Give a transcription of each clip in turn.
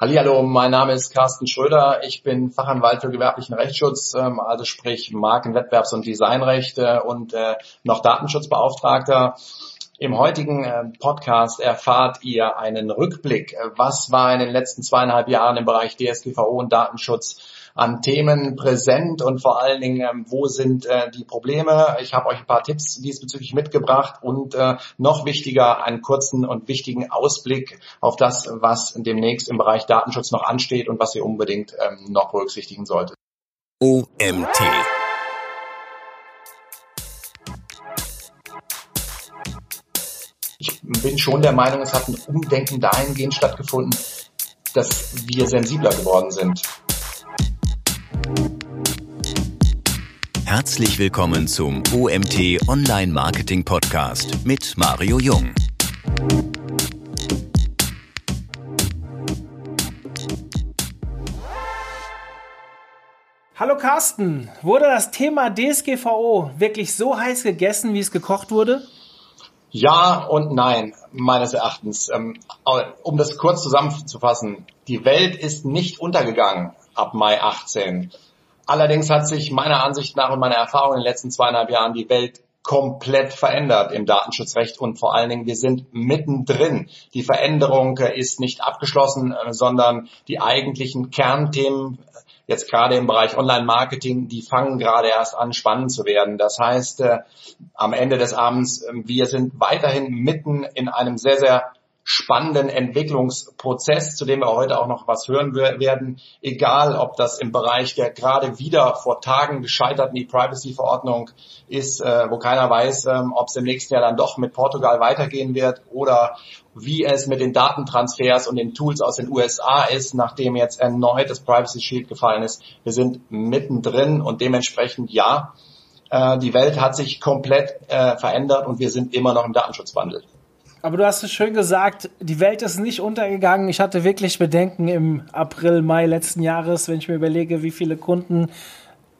Hallo, mein Name ist Carsten Schröder. Ich bin Fachanwalt für gewerblichen Rechtsschutz, ähm, also sprich Marken-, Wettbewerbs- und Designrecht und äh, noch Datenschutzbeauftragter. Im heutigen äh, Podcast erfahrt ihr einen Rückblick. Was war in den letzten zweieinhalb Jahren im Bereich DSGVO und Datenschutz an Themen präsent und vor allen Dingen, ähm, wo sind äh, die Probleme? Ich habe euch ein paar Tipps diesbezüglich mitgebracht und äh, noch wichtiger, einen kurzen und wichtigen Ausblick auf das, was demnächst im Bereich Datenschutz noch ansteht und was ihr unbedingt ähm, noch berücksichtigen solltet. OMT. Bin schon der Meinung, es hat ein Umdenken dahingehend stattgefunden, dass wir sensibler geworden sind. Herzlich willkommen zum OMT Online Marketing Podcast mit Mario Jung. Hallo Carsten, wurde das Thema DSGVO wirklich so heiß gegessen, wie es gekocht wurde? Ja und nein, meines Erachtens. Ähm, um das kurz zusammenzufassen, die Welt ist nicht untergegangen ab Mai 18. Allerdings hat sich meiner Ansicht nach und meiner Erfahrung in den letzten zweieinhalb Jahren die Welt komplett verändert im Datenschutzrecht und vor allen Dingen wir sind mittendrin. Die Veränderung ist nicht abgeschlossen, äh, sondern die eigentlichen Kernthemen jetzt gerade im Bereich Online-Marketing, die fangen gerade erst an, spannend zu werden. Das heißt, äh, am Ende des Abends, äh, wir sind weiterhin mitten in einem sehr, sehr spannenden Entwicklungsprozess, zu dem wir heute auch noch was hören werden. Egal, ob das im Bereich der gerade wieder vor Tagen gescheiterten E-Privacy-Verordnung ist, äh, wo keiner weiß, ähm, ob es im nächsten Jahr dann doch mit Portugal weitergehen wird oder wie es mit den Datentransfers und den Tools aus den USA ist, nachdem jetzt erneut das Privacy Shield gefallen ist. Wir sind mittendrin und dementsprechend ja, äh, die Welt hat sich komplett äh, verändert und wir sind immer noch im Datenschutzwandel. Aber du hast es schön gesagt, die Welt ist nicht untergegangen. Ich hatte wirklich Bedenken im April, Mai letzten Jahres, wenn ich mir überlege, wie viele Kunden,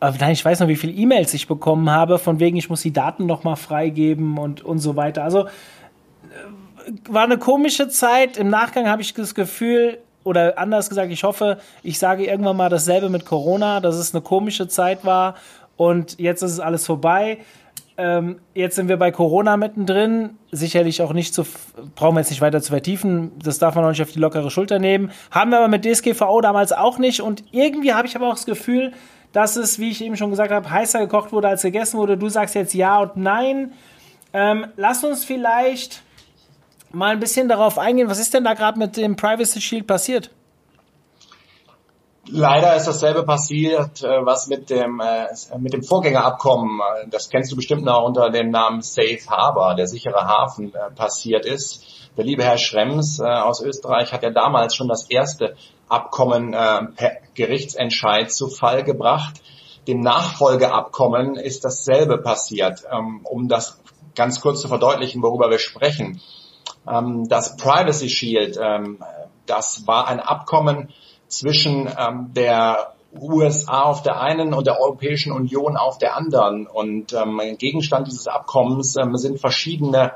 äh, nein, ich weiß noch, wie viele E-Mails ich bekommen habe, von wegen, ich muss die Daten nochmal freigeben und, und so weiter. Also äh, war eine komische Zeit. Im Nachgang habe ich das Gefühl, oder anders gesagt, ich hoffe, ich sage irgendwann mal dasselbe mit Corona, dass es eine komische Zeit war und jetzt ist es alles vorbei. Ähm, jetzt sind wir bei Corona mittendrin. Sicherlich auch nicht zu, brauchen wir jetzt nicht weiter zu vertiefen. Das darf man auch nicht auf die lockere Schulter nehmen. Haben wir aber mit DSGVO damals auch nicht. Und irgendwie habe ich aber auch das Gefühl, dass es, wie ich eben schon gesagt habe, heißer gekocht wurde, als gegessen wurde. Du sagst jetzt ja und nein. Ähm, lass uns vielleicht mal ein bisschen darauf eingehen. Was ist denn da gerade mit dem Privacy Shield passiert? Leider ist dasselbe passiert, äh, was mit dem, äh, mit dem Vorgängerabkommen, äh, das kennst du bestimmt noch unter dem Namen Safe Harbor, der sichere Hafen, passiert ist. Der liebe Herr Schrems aus Österreich hat ja damals schon das erste Abkommen per Gerichtsentscheid zu Fall gebracht. Dem Nachfolgeabkommen ist dasselbe passiert. Ähm, um das ganz kurz zu verdeutlichen, worüber wir sprechen. Ähm, das Privacy Shield, ähm, das war ein Abkommen, zwischen ähm, der USA auf der einen und der Europäischen Union auf der anderen. Und ähm, Gegenstand dieses Abkommens ähm, sind verschiedene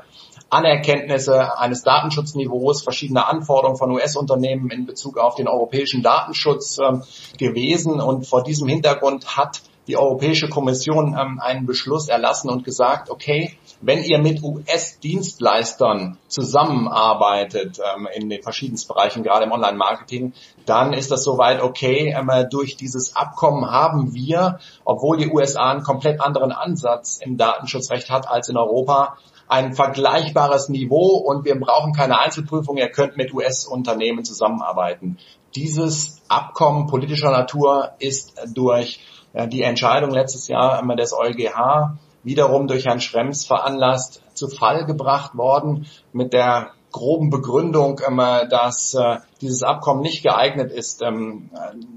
Anerkenntnisse eines Datenschutzniveaus, verschiedene Anforderungen von US-Unternehmen in Bezug auf den europäischen Datenschutz ähm, gewesen. Und vor diesem Hintergrund hat die Europäische Kommission ähm, einen Beschluss erlassen und gesagt, okay, wenn ihr mit US-Dienstleistern zusammenarbeitet ähm, in den verschiedensten Bereichen, gerade im Online-Marketing, dann ist das soweit okay. Ähm, durch dieses Abkommen haben wir, obwohl die USA einen komplett anderen Ansatz im Datenschutzrecht hat als in Europa, ein vergleichbares Niveau und wir brauchen keine Einzelprüfung. Ihr könnt mit US-Unternehmen zusammenarbeiten. Dieses Abkommen politischer Natur ist durch äh, die Entscheidung letztes Jahr des EuGH wiederum durch Herrn Schrems veranlasst zu Fall gebracht worden mit der groben Begründung, ähm, dass äh, dieses Abkommen nicht geeignet ist, ähm,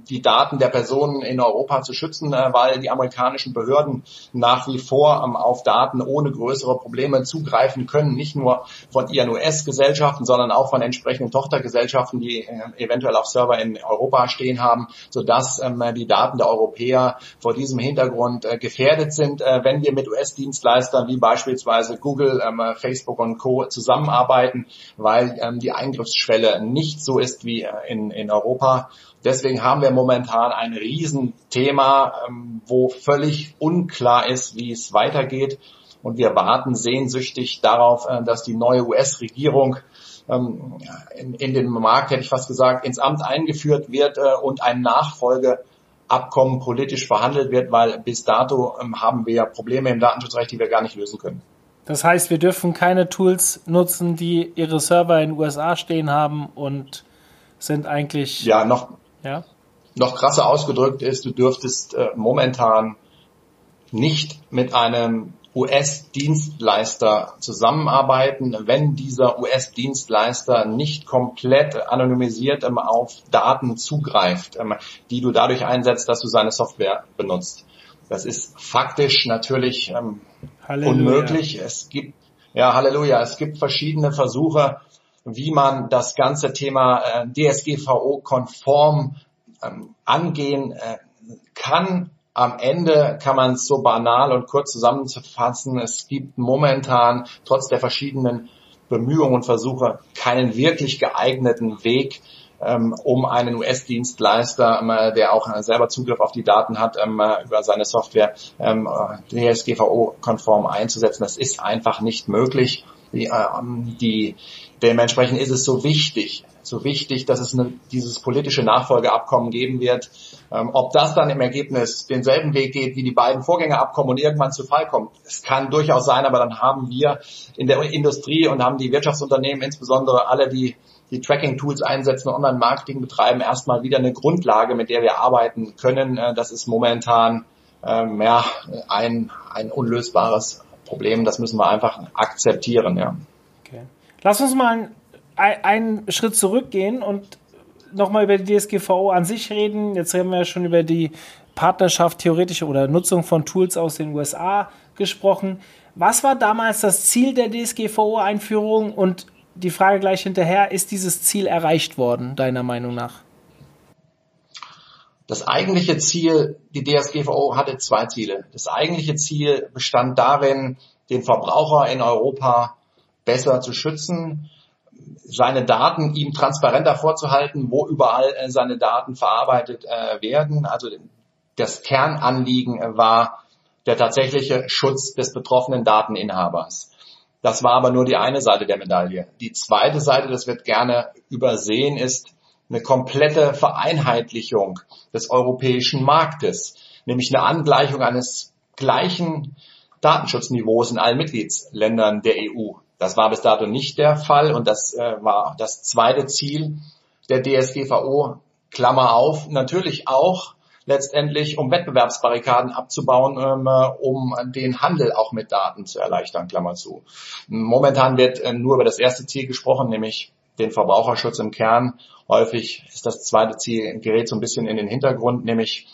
die Daten der Personen in Europa zu schützen, äh, weil die amerikanischen Behörden nach wie vor ähm, auf Daten ohne größere Probleme zugreifen können, nicht nur von ihren US-Gesellschaften, sondern auch von entsprechenden Tochtergesellschaften, die äh, eventuell auf Server in Europa stehen haben, sodass die Daten der Europäer vor diesem Hintergrund gefährdet sind, wenn wir mit US-Dienstleistern wie beispielsweise Google, Facebook und Co. zusammenarbeiten weil ähm, die Eingriffsschwelle nicht so ist, ist wie in, in Europa. Deswegen haben wir momentan ein Riesenthema, ähm, wo völlig unklar ist, wie es weitergeht. Und wir warten sehnsüchtig darauf, äh, dass die neue US-Regierung ähm, in, in den Markt, hätte ich fast gesagt, ins Amt eingeführt wird äh, und ein Nachfolgeabkommen politisch verhandelt wird, weil bis dato ähm, haben wir Probleme im Datenschutzrecht, die wir gar nicht lösen können. Das heißt, wir dürfen keine Tools nutzen, die ihre Server in den USA stehen haben und sind eigentlich. Ja, noch, ja? noch krasser ausgedrückt ist, du dürftest äh, momentan nicht mit einem US-Dienstleister zusammenarbeiten, wenn dieser US-Dienstleister nicht komplett anonymisiert ähm, auf Daten zugreift, ähm, die du dadurch einsetzt, dass du seine Software benutzt. Das ist faktisch natürlich ähm, unmöglich. Es gibt, ja, Halleluja, es gibt verschiedene Versuche, wie man das ganze Thema äh, DSGVO-konform ähm, angehen äh, kann am Ende kann man es so banal und kurz zusammenfassen. Es gibt momentan trotz der verschiedenen Bemühungen und Versuche keinen wirklich geeigneten Weg, ähm, um einen US-Dienstleister, ähm, der auch selber Zugriff auf die Daten hat, ähm, über seine Software DSGVO-konform einzusetzen. Das ist einfach nicht möglich. Die, die, dementsprechend ist es so wichtig, so wichtig, dass es eine, dieses politische Nachfolgeabkommen geben wird. Ähm, ob das dann im Ergebnis denselben Weg geht wie die beiden Vorgängerabkommen und irgendwann zu Fall kommt, es kann durchaus sein, aber dann haben wir in der Industrie und haben die Wirtschaftsunternehmen, insbesondere alle, die die Tracking-Tools einsetzen und Online-Marketing betreiben, erstmal wieder eine Grundlage, mit der wir arbeiten können. Äh, das ist momentan ähm, ja, ein, ein unlösbares Problem. Das müssen wir einfach akzeptieren. Ja. Lass uns mal einen Schritt zurückgehen und nochmal über die DSGVO an sich reden. Jetzt haben wir ja schon über die Partnerschaft theoretische oder Nutzung von Tools aus den USA gesprochen. Was war damals das Ziel der DSGVO-Einführung und die Frage gleich hinterher, ist dieses Ziel erreicht worden, deiner Meinung nach? Das eigentliche Ziel, die DSGVO hatte zwei Ziele. Das eigentliche Ziel bestand darin, den Verbraucher in Europa besser zu schützen seine Daten ihm transparenter vorzuhalten, wo überall äh, seine Daten verarbeitet äh, werden. Also das Kernanliegen äh, war der tatsächliche Schutz des betroffenen Dateninhabers. Das war aber nur die eine Seite der Medaille. Die zweite Seite, das wird gerne übersehen, ist eine komplette Vereinheitlichung des europäischen Marktes, nämlich eine Angleichung eines gleichen Datenschutzniveaus in allen Mitgliedsländern der EU. Das war bis dato nicht der Fall und das äh, war das zweite Ziel der DSGVO, Klammer auf, natürlich auch letztendlich, um Wettbewerbsbarrikaden abzubauen, ähm, um den Handel auch mit Daten zu erleichtern, Klammer zu. Momentan wird äh, nur über das erste Ziel gesprochen, nämlich den Verbraucherschutz im Kern. Häufig ist das zweite Ziel, gerät so ein bisschen in den Hintergrund, nämlich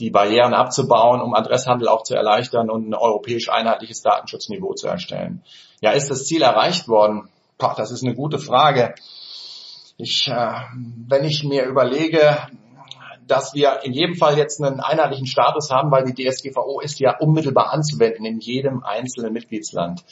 die Barrieren abzubauen, um Adresshandel auch zu erleichtern und ein europäisch einheitliches Datenschutzniveau zu erstellen. Ja, ist das Ziel erreicht worden? Boah, das ist eine gute Frage. Ich, äh, wenn ich mir überlege, dass wir in jedem Fall jetzt einen einheitlichen Status haben, weil die DSGVO ist ja unmittelbar anzuwenden in jedem einzelnen Mitgliedsland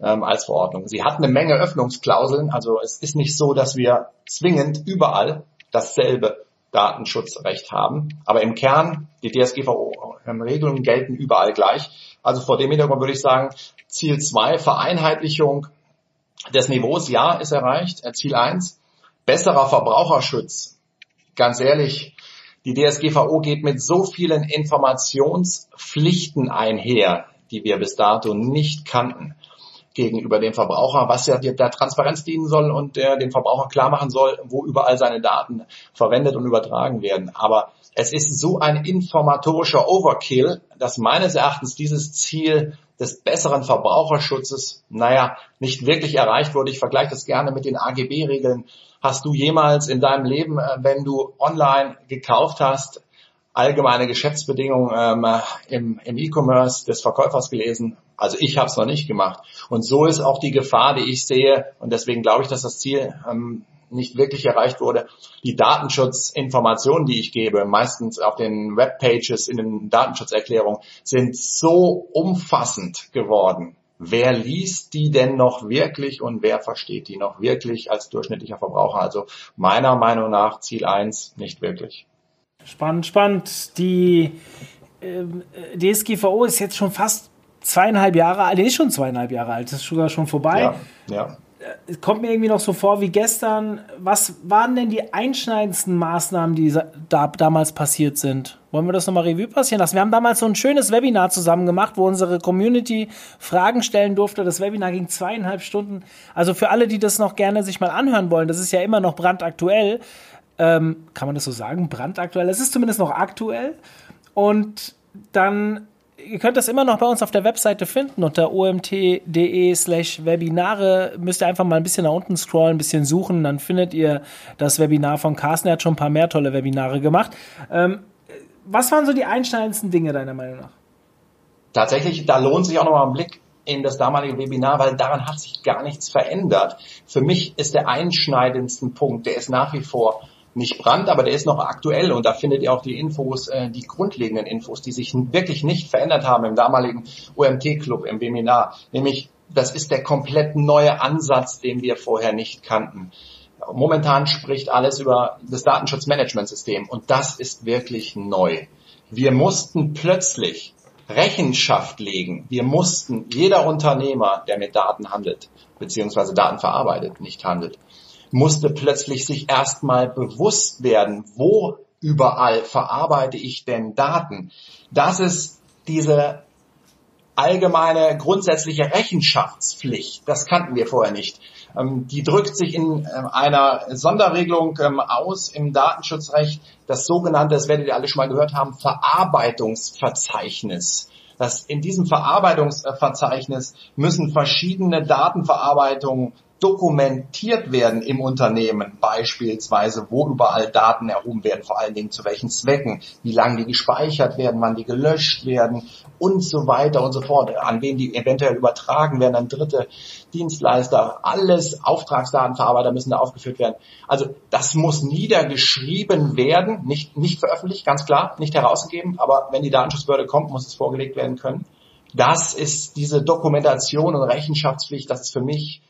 ähm, als Verordnung. Sie hat eine Menge Öffnungsklauseln, also es ist nicht so, dass wir zwingend überall dasselbe Datenschutzrecht haben. Aber im Kern, die DSGVO-Regelungen gelten überall gleich. Also vor dem Hintergrund würde ich sagen, Ziel 2, Vereinheitlichung des Niveaus, ja, ist erreicht. Äh, Ziel 1, besserer Verbraucherschutz. Ganz ehrlich, die DSGVO geht mit so vielen Informationspflichten einher, die wir bis dato nicht kannten gegenüber dem Verbraucher, was ja der Transparenz dienen soll und der dem Verbraucher klar machen soll, wo überall seine Daten verwendet und übertragen werden. Aber es ist so ein informatorischer Overkill, dass meines Erachtens dieses Ziel des besseren Verbraucherschutzes, naja, nicht wirklich erreicht wurde. Ich vergleiche das gerne mit den AGB-Regeln. Hast du jemals in deinem Leben, äh, wenn du online gekauft hast, allgemeine Geschäftsbedingungen ähm, im, im E-Commerce des Verkäufers gelesen. Also ich habe es noch nicht gemacht. Und so ist auch die Gefahr, die ich sehe, und deswegen glaube ich, dass das Ziel ähm, nicht wirklich erreicht wurde. Die Datenschutzinformationen, die ich gebe, meistens auf den Webpages in den Datenschutzerklärungen, sind so umfassend geworden, wer liest die denn noch wirklich und wer versteht die noch wirklich als durchschnittlicher Verbraucher? Also meiner Meinung nach Ziel eins nicht wirklich. Spannend, spannend. Die äh, DSGVO ist jetzt schon fast zweieinhalb Jahre alt, die ist schon zweieinhalb Jahre alt, das ist sogar schon vorbei. Ja, ja. Es kommt mir irgendwie noch so vor wie gestern. Was waren denn die einschneidendsten Maßnahmen, die da, damals passiert sind? Wollen wir das nochmal Revue passieren lassen? Wir haben damals so ein schönes Webinar zusammen gemacht, wo unsere Community Fragen stellen durfte. Das Webinar ging zweieinhalb Stunden. Also für alle, die das noch gerne sich mal anhören wollen, das ist ja immer noch brandaktuell. Ähm, kann man das so sagen? Brandaktuell? Es ist zumindest noch aktuell. Und dann ihr könnt das immer noch bei uns auf der Webseite finden unter omt.de slash Webinare. Müsst ihr einfach mal ein bisschen nach unten scrollen, ein bisschen suchen, dann findet ihr das Webinar von Carsten. Er hat schon ein paar mehr tolle Webinare gemacht. Ähm, was waren so die einschneidendsten Dinge deiner Meinung nach? Tatsächlich, da lohnt sich auch nochmal ein Blick in das damalige Webinar, weil daran hat sich gar nichts verändert. Für mich ist der einschneidendste Punkt, der ist nach wie vor nicht Brand, aber der ist noch aktuell und da findet ihr auch die Infos, äh, die grundlegenden Infos, die sich wirklich nicht verändert haben im damaligen OMT-Club, im Webinar. Nämlich, das ist der komplett neue Ansatz, den wir vorher nicht kannten. Momentan spricht alles über das Datenschutzmanagementsystem und das ist wirklich neu. Wir mussten plötzlich Rechenschaft legen. Wir mussten, jeder Unternehmer, der mit Daten handelt, beziehungsweise Daten verarbeitet, nicht handelt, musste plötzlich sich erstmal bewusst werden, wo überall verarbeite ich denn Daten. Das ist diese allgemeine grundsätzliche Rechenschaftspflicht. Das kannten wir vorher nicht. Ähm, die drückt sich in ähm, einer Sonderregelung ähm, aus im Datenschutzrecht, das sogenannte, das werdet ihr alle schon mal gehört haben, Verarbeitungsverzeichnis. Das in diesem Verarbeitungsverzeichnis müssen verschiedene Datenverarbeitungen dokumentiert werden im Unternehmen, beispielsweise wo überall Daten erhoben werden, vor allen Dingen zu welchen Zwecken, wie lange die gespeichert werden, wann die gelöscht werden und so weiter und so fort, an wen die eventuell übertragen werden, an dritte Dienstleister, alles Auftragsdatenverarbeiter müssen da aufgeführt werden. Also das muss niedergeschrieben werden, nicht, nicht veröffentlicht, ganz klar, nicht herausgegeben, aber wenn die Datenschutzbehörde kommt, muss es vorgelegt werden können. Das ist diese Dokumentation und Rechenschaftspflicht, das ist für mich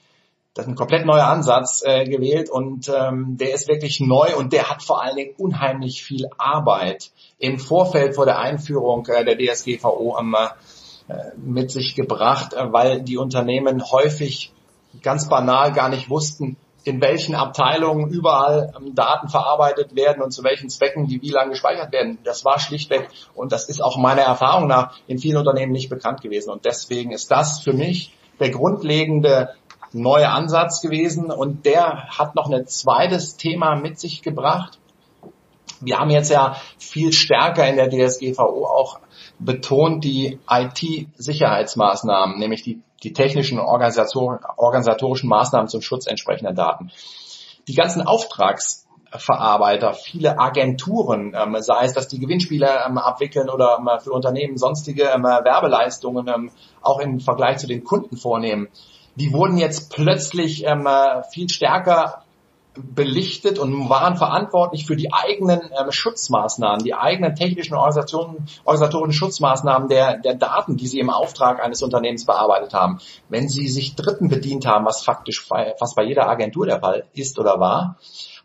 das ist ein komplett neuer Ansatz äh, gewählt und ähm, der ist wirklich neu und der hat vor allen Dingen unheimlich viel Arbeit im Vorfeld vor der Einführung äh, der DSGVO ähm, äh, mit sich gebracht, äh, weil die Unternehmen häufig ganz banal gar nicht wussten, in welchen Abteilungen überall ähm, Daten verarbeitet werden und zu welchen Zwecken die wie lange gespeichert werden. Das war schlichtweg und das ist auch meiner Erfahrung nach in vielen Unternehmen nicht bekannt gewesen. Und deswegen ist das für mich der grundlegende neue Ansatz gewesen und der hat noch ein zweites Thema mit sich gebracht. Wir haben jetzt ja viel stärker in der DSGVO auch betont die IT-Sicherheitsmaßnahmen, nämlich die, die technischen Organisator organisatorischen Maßnahmen zum Schutz entsprechender Daten. Die ganzen Auftragsverarbeiter, viele Agenturen, ähm, sei es, dass die Gewinnspiele ähm, abwickeln oder ähm, für Unternehmen sonstige ähm, Werbeleistungen ähm, auch im Vergleich zu den Kunden vornehmen die wurden jetzt plötzlich ähm, äh, viel stärker belichtet und waren verantwortlich für die eigenen ähm, Schutzmaßnahmen, die eigenen technischen Organisationen, organisatorischen Schutzmaßnahmen der, der Daten, die sie im Auftrag eines Unternehmens bearbeitet haben. Wenn sie sich Dritten bedient haben, was faktisch fast bei jeder Agentur der Fall ist oder war,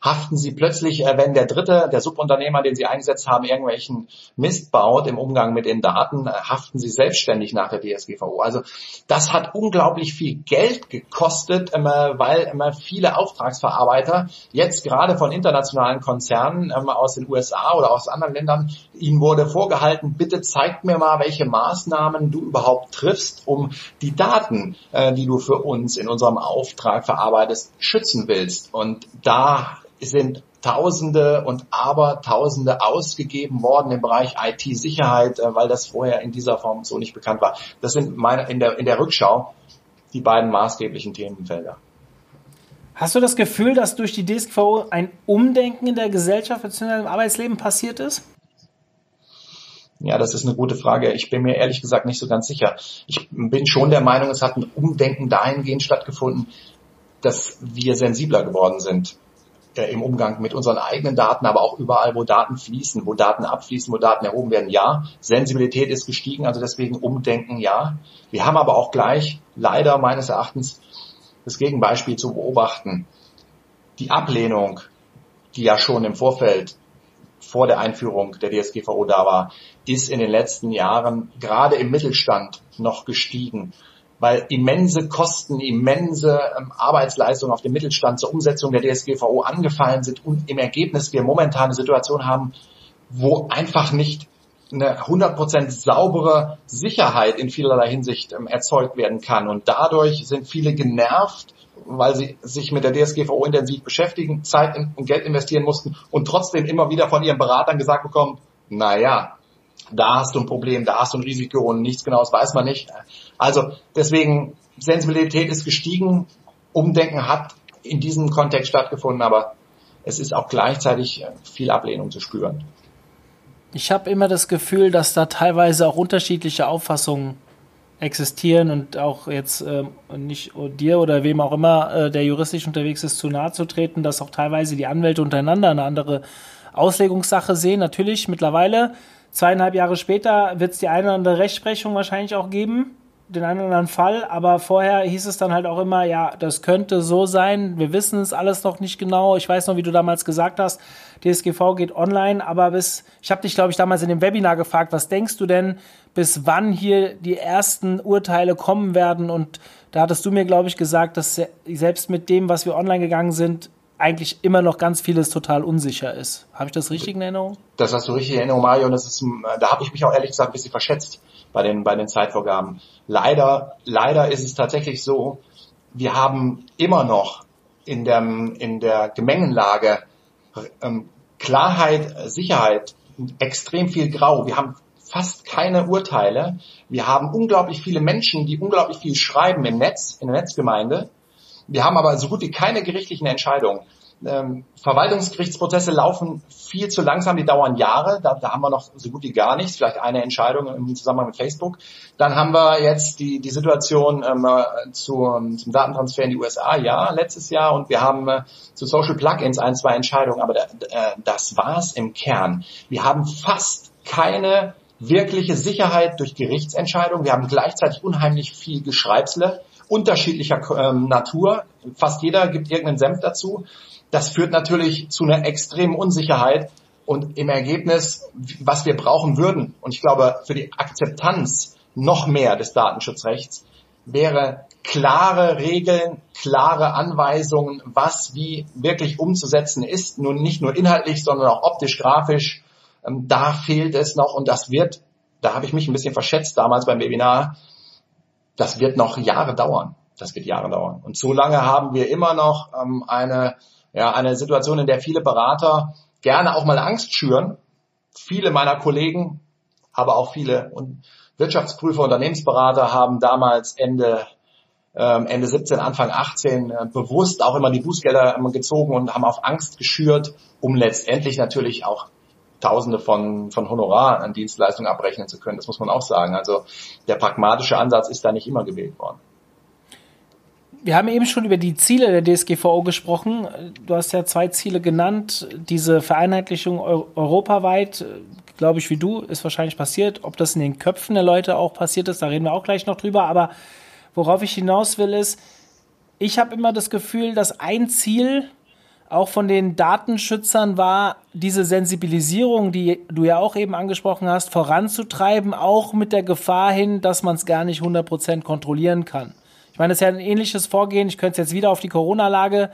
haften sie plötzlich, äh, wenn der dritte, der Subunternehmer, den sie eingesetzt haben, irgendwelchen Mist baut im Umgang mit den Daten, äh, haften sie selbstständig nach der DSGVO. Also das hat unglaublich viel Geld gekostet, ähm, weil immer viele Auftragsverarbeiter jetzt gerade von internationalen Konzernen ähm, aus den USA oder aus anderen Ländern, ihnen wurde vorgehalten, bitte zeigt mir mal, welche Maßnahmen du überhaupt triffst, um die Daten, äh, die du für uns in unserem Auftrag verarbeitest, schützen willst. Und da sind Tausende und Abertausende ausgegeben worden im Bereich IT-Sicherheit, äh, weil das vorher in dieser Form so nicht bekannt war. Das sind meine, in der, in der Rückschau die beiden maßgeblichen Themenfelder. Hast du das Gefühl, dass durch die DSGVO ein Umdenken in der Gesellschaft bzw. im Arbeitsleben passiert ist? Ja, das ist eine gute Frage. Ich bin mir ehrlich gesagt nicht so ganz sicher. Ich bin schon der Meinung, es hat ein Umdenken dahingehend stattgefunden, dass wir sensibler geworden sind äh, im Umgang mit unseren eigenen Daten, aber auch überall, wo Daten fließen, wo Daten abfließen, wo Daten erhoben werden, ja. Sensibilität ist gestiegen, also deswegen Umdenken, ja. Wir haben aber auch gleich leider meines Erachtens das Gegenbeispiel zu beobachten. Die Ablehnung, die ja schon im Vorfeld vor der Einführung der DSGVO da war, ist in den letzten Jahren gerade im Mittelstand noch gestiegen weil immense Kosten, immense ähm, Arbeitsleistungen auf dem Mittelstand zur Umsetzung der DSGVO angefallen sind und im Ergebnis wir momentan eine Situation haben, wo einfach nicht eine 100% saubere Sicherheit in vielerlei Hinsicht ähm, erzeugt werden kann. Und dadurch sind viele genervt, weil sie sich mit der DSGVO intensiv beschäftigen, Zeit und Geld investieren mussten und trotzdem immer wieder von ihren Beratern gesagt bekommen, na ja, da hast du ein Problem, da hast du ein Risiko und nichts Genaues weiß man nicht. Also deswegen, Sensibilität ist gestiegen, Umdenken hat in diesem Kontext stattgefunden, aber es ist auch gleichzeitig viel Ablehnung zu spüren. Ich habe immer das Gefühl, dass da teilweise auch unterschiedliche Auffassungen existieren und auch jetzt äh, nicht dir oder wem auch immer, äh, der juristisch unterwegs ist, zu nahe zu treten, dass auch teilweise die Anwälte untereinander eine andere Auslegungssache sehen. Natürlich mittlerweile Zweieinhalb Jahre später wird es die eine oder andere Rechtsprechung wahrscheinlich auch geben, den einen oder anderen Fall, aber vorher hieß es dann halt auch immer, ja, das könnte so sein, wir wissen es alles noch nicht genau. Ich weiß noch, wie du damals gesagt hast, DSGV geht online, aber bis, ich habe dich, glaube ich, damals in dem Webinar gefragt, was denkst du denn, bis wann hier die ersten Urteile kommen werden? Und da hattest du mir, glaube ich, gesagt, dass selbst mit dem, was wir online gegangen sind, eigentlich immer noch ganz vieles total unsicher ist. Habe ich das richtig in Erinnerung? Das hast du richtig in Erinnerung, Mario. Und das ist, da habe ich mich auch ehrlich gesagt ein bisschen verschätzt bei den, bei den Zeitvorgaben. Leider, leider ist es tatsächlich so, wir haben immer noch in der, in der Gemengenlage ähm, Klarheit, Sicherheit, extrem viel Grau. Wir haben fast keine Urteile. Wir haben unglaublich viele Menschen, die unglaublich viel schreiben im Netz, in der Netzgemeinde wir haben aber so gut wie keine gerichtlichen Entscheidungen. Ähm, Verwaltungsgerichtsprozesse laufen viel zu langsam, die dauern Jahre. Da, da, haben wir noch so gut wie gar nichts, vielleicht eine Entscheidung im Zusammenhang mit Facebook. Dann haben wir jetzt die, die Situation ähm, zu, zum Datentransfer in die USA, ja, letztes Jahr. Und wir haben äh, zu Social Plugins ein, zwei Entscheidungen. Aber da, äh, das war's im Kern. Wir haben fast keine wirkliche Sicherheit durch Gerichtsentscheidungen. Wir haben gleichzeitig unheimlich viel Geschreibsle unterschiedlicher ähm, Natur. Fast jeder gibt irgendeinen Senf dazu. Das führt natürlich zu einer extremen Unsicherheit und im Ergebnis, was wir brauchen würden, und ich glaube für die Akzeptanz noch mehr des Datenschutzrechts, wäre klare Regeln, klare Anweisungen, was wie wirklich umzusetzen ist, nun nicht nur inhaltlich, sondern auch optisch, grafisch. Ähm, da fehlt es noch und das wird, da habe ich mich ein bisschen verschätzt damals beim Webinar, das wird noch Jahre dauern. Das wird Jahre dauern. Und so lange haben wir immer noch ähm, eine, ja, eine Situation, in der viele Berater gerne auch mal Angst schüren. Viele meiner Kollegen, aber auch viele Wirtschaftsprüfer, Unternehmensberater haben damals Ende ähm, Ende 17, Anfang 18 äh, bewusst auch immer die Bußgelder gezogen und haben auf Angst geschürt, um letztendlich natürlich auch Tausende von, von Honorar an Dienstleistungen abrechnen zu können. Das muss man auch sagen. Also der pragmatische Ansatz ist da nicht immer gewählt worden. Wir haben eben schon über die Ziele der DSGVO gesprochen. Du hast ja zwei Ziele genannt. Diese Vereinheitlichung europaweit, glaube ich, wie du, ist wahrscheinlich passiert. Ob das in den Köpfen der Leute auch passiert ist, da reden wir auch gleich noch drüber. Aber worauf ich hinaus will, ist, ich habe immer das Gefühl, dass ein Ziel auch von den Datenschützern war, diese Sensibilisierung, die du ja auch eben angesprochen hast, voranzutreiben, auch mit der Gefahr hin, dass man es gar nicht 100% kontrollieren kann. Ich meine, das ist ja ein ähnliches Vorgehen. Ich könnte es jetzt wieder auf die Corona-Lage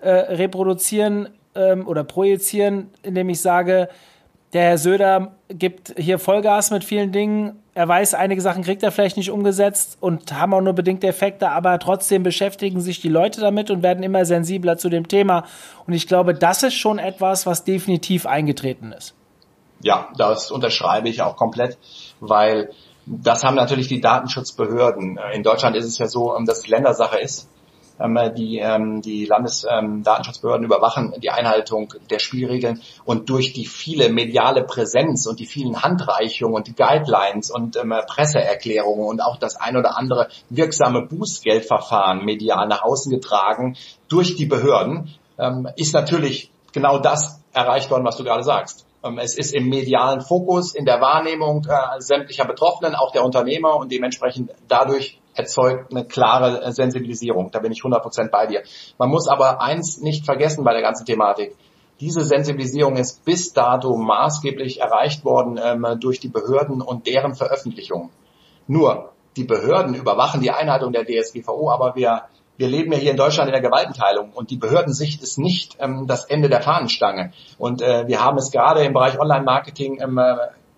äh, reproduzieren ähm, oder projizieren, indem ich sage, der Herr Söder gibt hier Vollgas mit vielen Dingen. Er weiß, einige Sachen kriegt er vielleicht nicht umgesetzt und haben auch nur bedingte Effekte, aber trotzdem beschäftigen sich die Leute damit und werden immer sensibler zu dem Thema. Und ich glaube, das ist schon etwas, was definitiv eingetreten ist. Ja, das unterschreibe ich auch komplett, weil das haben natürlich die Datenschutzbehörden. In Deutschland ist es ja so, dass es Ländersache ist ähm, die, ähm, die Landesdatenschutzbehörden überwachen die Einhaltung der Spielregeln und durch die viele mediale Präsenz und die vielen Handreichungen und die Guidelines und ähm, Presseerklärungen und auch das ein oder andere wirksame Bußgeldverfahren medial nach außen getragen durch die Behörden ähm, ist natürlich genau das erreicht worden, was du gerade sagst. Ähm, es ist im medialen Fokus, in der Wahrnehmung äh, sämtlicher Betroffenen, auch der Unternehmer und dementsprechend dadurch erzeugt eine klare äh, Sensibilisierung. Da bin ich 100% bei dir. Man muss aber eins nicht vergessen bei der ganzen Thematik. Diese Sensibilisierung ist bis dato maßgeblich erreicht worden ähm, durch die Behörden und deren Veröffentlichung. Nur, die Behörden überwachen die Einhaltung der DSGVO, aber wir wir leben ja hier in Deutschland in der Gewaltenteilung und die Behördensicht ist nicht ähm, das Ende der Fahnenstange. Und äh, wir haben es gerade im Bereich Online-Marketing ähm, äh,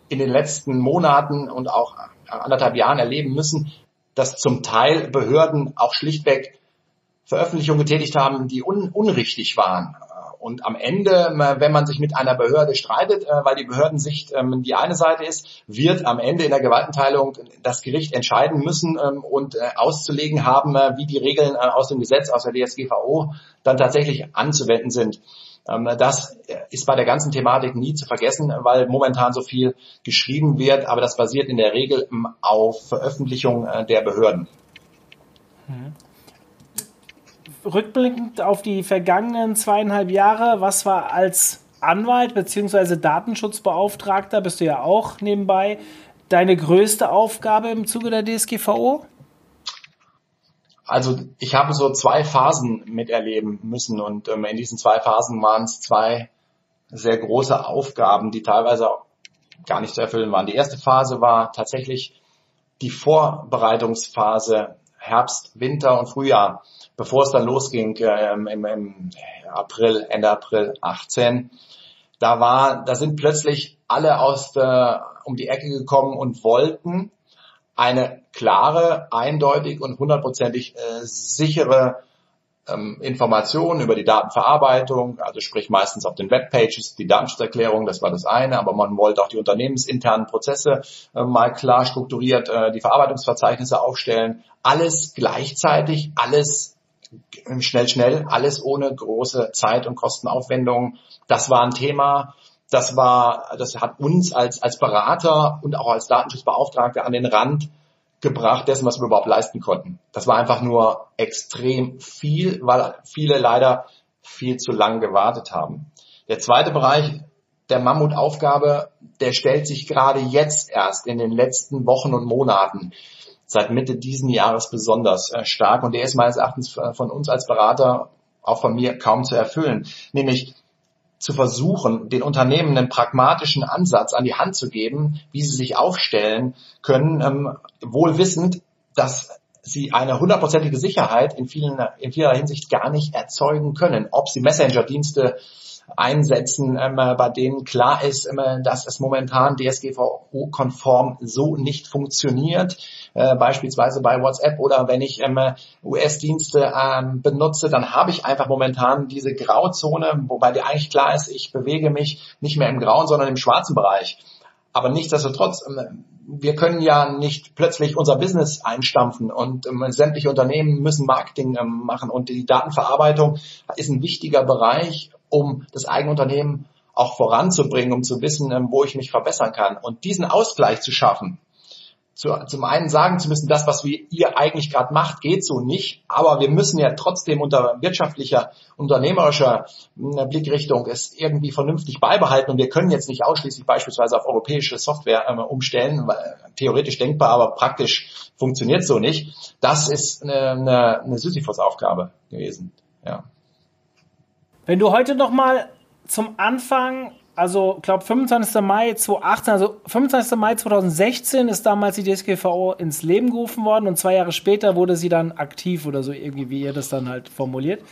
in den letzten Monaten und auch anderthalb Jahren erleben müssen, dass zum Teil Behörden auch schlichtweg Veröffentlichungen getätigt haben, die un unrichtig waren. Und am Ende, wenn man sich mit einer Behörde streitet, äh, weil die Behördensicht ähm, die eine Seite ist, wird am Ende in der Gewaltenteilung das Gericht entscheiden müssen ähm, und äh, auszulegen haben, äh, wie die Regeln aus dem Gesetz, aus der DSGVO dann tatsächlich anzuwenden sind. Ähm, das ist bei der ganzen Thematik nie zu vergessen, weil momentan so viel geschrieben wird, aber das basiert in der Regel auf Veröffentlichung der Behörden. Mhm rückblickend auf die vergangenen zweieinhalb Jahre, was war als Anwalt bzw. Datenschutzbeauftragter, bist du ja auch nebenbei, deine größte Aufgabe im Zuge der DSGVO? Also ich habe so zwei Phasen miterleben müssen und ähm, in diesen zwei Phasen waren es zwei sehr große Aufgaben, die teilweise gar nicht zu erfüllen waren. Die erste Phase war tatsächlich die Vorbereitungsphase Herbst, Winter und Frühjahr bevor es dann losging äh, im, im April, Ende April 18, da war, da sind plötzlich alle aus der, um die Ecke gekommen und wollten eine klare, eindeutig und hundertprozentig äh, sichere ähm, Informationen über die Datenverarbeitung, also sprich meistens auf den Webpages, die Datenschutzerklärung, das war das eine, aber man wollte auch die unternehmensinternen Prozesse äh, mal klar strukturiert, äh, die Verarbeitungsverzeichnisse aufstellen, alles gleichzeitig, alles schnell, schnell, alles ohne große Zeit- und Kostenaufwendungen. Das war ein Thema. Das war, das hat uns als, als Berater und auch als Datenschutzbeauftragte an den Rand gebracht dessen, was wir überhaupt leisten konnten. Das war einfach nur extrem viel, weil viele leider viel zu lang gewartet haben. Der zweite Bereich der Mammutaufgabe, der stellt sich gerade jetzt erst in den letzten Wochen und Monaten seit Mitte diesen Jahres besonders äh, stark und der ist meines Erachtens von uns als Berater, auch von mir, kaum zu erfüllen. Nämlich zu versuchen, den Unternehmen einen pragmatischen Ansatz an die Hand zu geben, wie sie sich aufstellen können, ähm, wohl wissend, dass sie eine hundertprozentige Sicherheit in, vielen, in vieler Hinsicht gar nicht erzeugen können. Ob sie Messenger-Dienste einsetzen, ähm, bei denen klar ist, ähm, dass es momentan DSGVO-konform so nicht funktioniert, äh, beispielsweise bei WhatsApp oder wenn ich ähm, US-Dienste ähm, benutze, dann habe ich einfach momentan diese Grauzone, wobei dir eigentlich klar ist, ich bewege mich nicht mehr im grauen, sondern im schwarzen Bereich. Aber nichtsdestotrotz, ähm, wir können ja nicht plötzlich unser Business einstampfen und ähm, sämtliche Unternehmen müssen Marketing ähm, machen und die Datenverarbeitung ist ein wichtiger Bereich, um das eigene Unternehmen auch voranzubringen, um zu wissen, wo ich mich verbessern kann. Und diesen Ausgleich zu schaffen, zu, zum einen sagen zu müssen, das, was wir, ihr eigentlich gerade macht, geht so nicht, aber wir müssen ja trotzdem unter wirtschaftlicher, unternehmerischer äh, Blickrichtung es irgendwie vernünftig beibehalten und wir können jetzt nicht ausschließlich beispielsweise auf europäische Software äh, umstellen, weil, äh, theoretisch denkbar, aber praktisch funktioniert so nicht. Das ist eine, eine, eine Sisyphus-Aufgabe gewesen. Ja. Wenn du heute noch mal zum Anfang, also ich glaube 25. Mai 2018, also 25. Mai 2016 ist damals die DSGVO ins Leben gerufen worden und zwei Jahre später wurde sie dann aktiv oder so irgendwie, wie ihr das dann halt formuliert.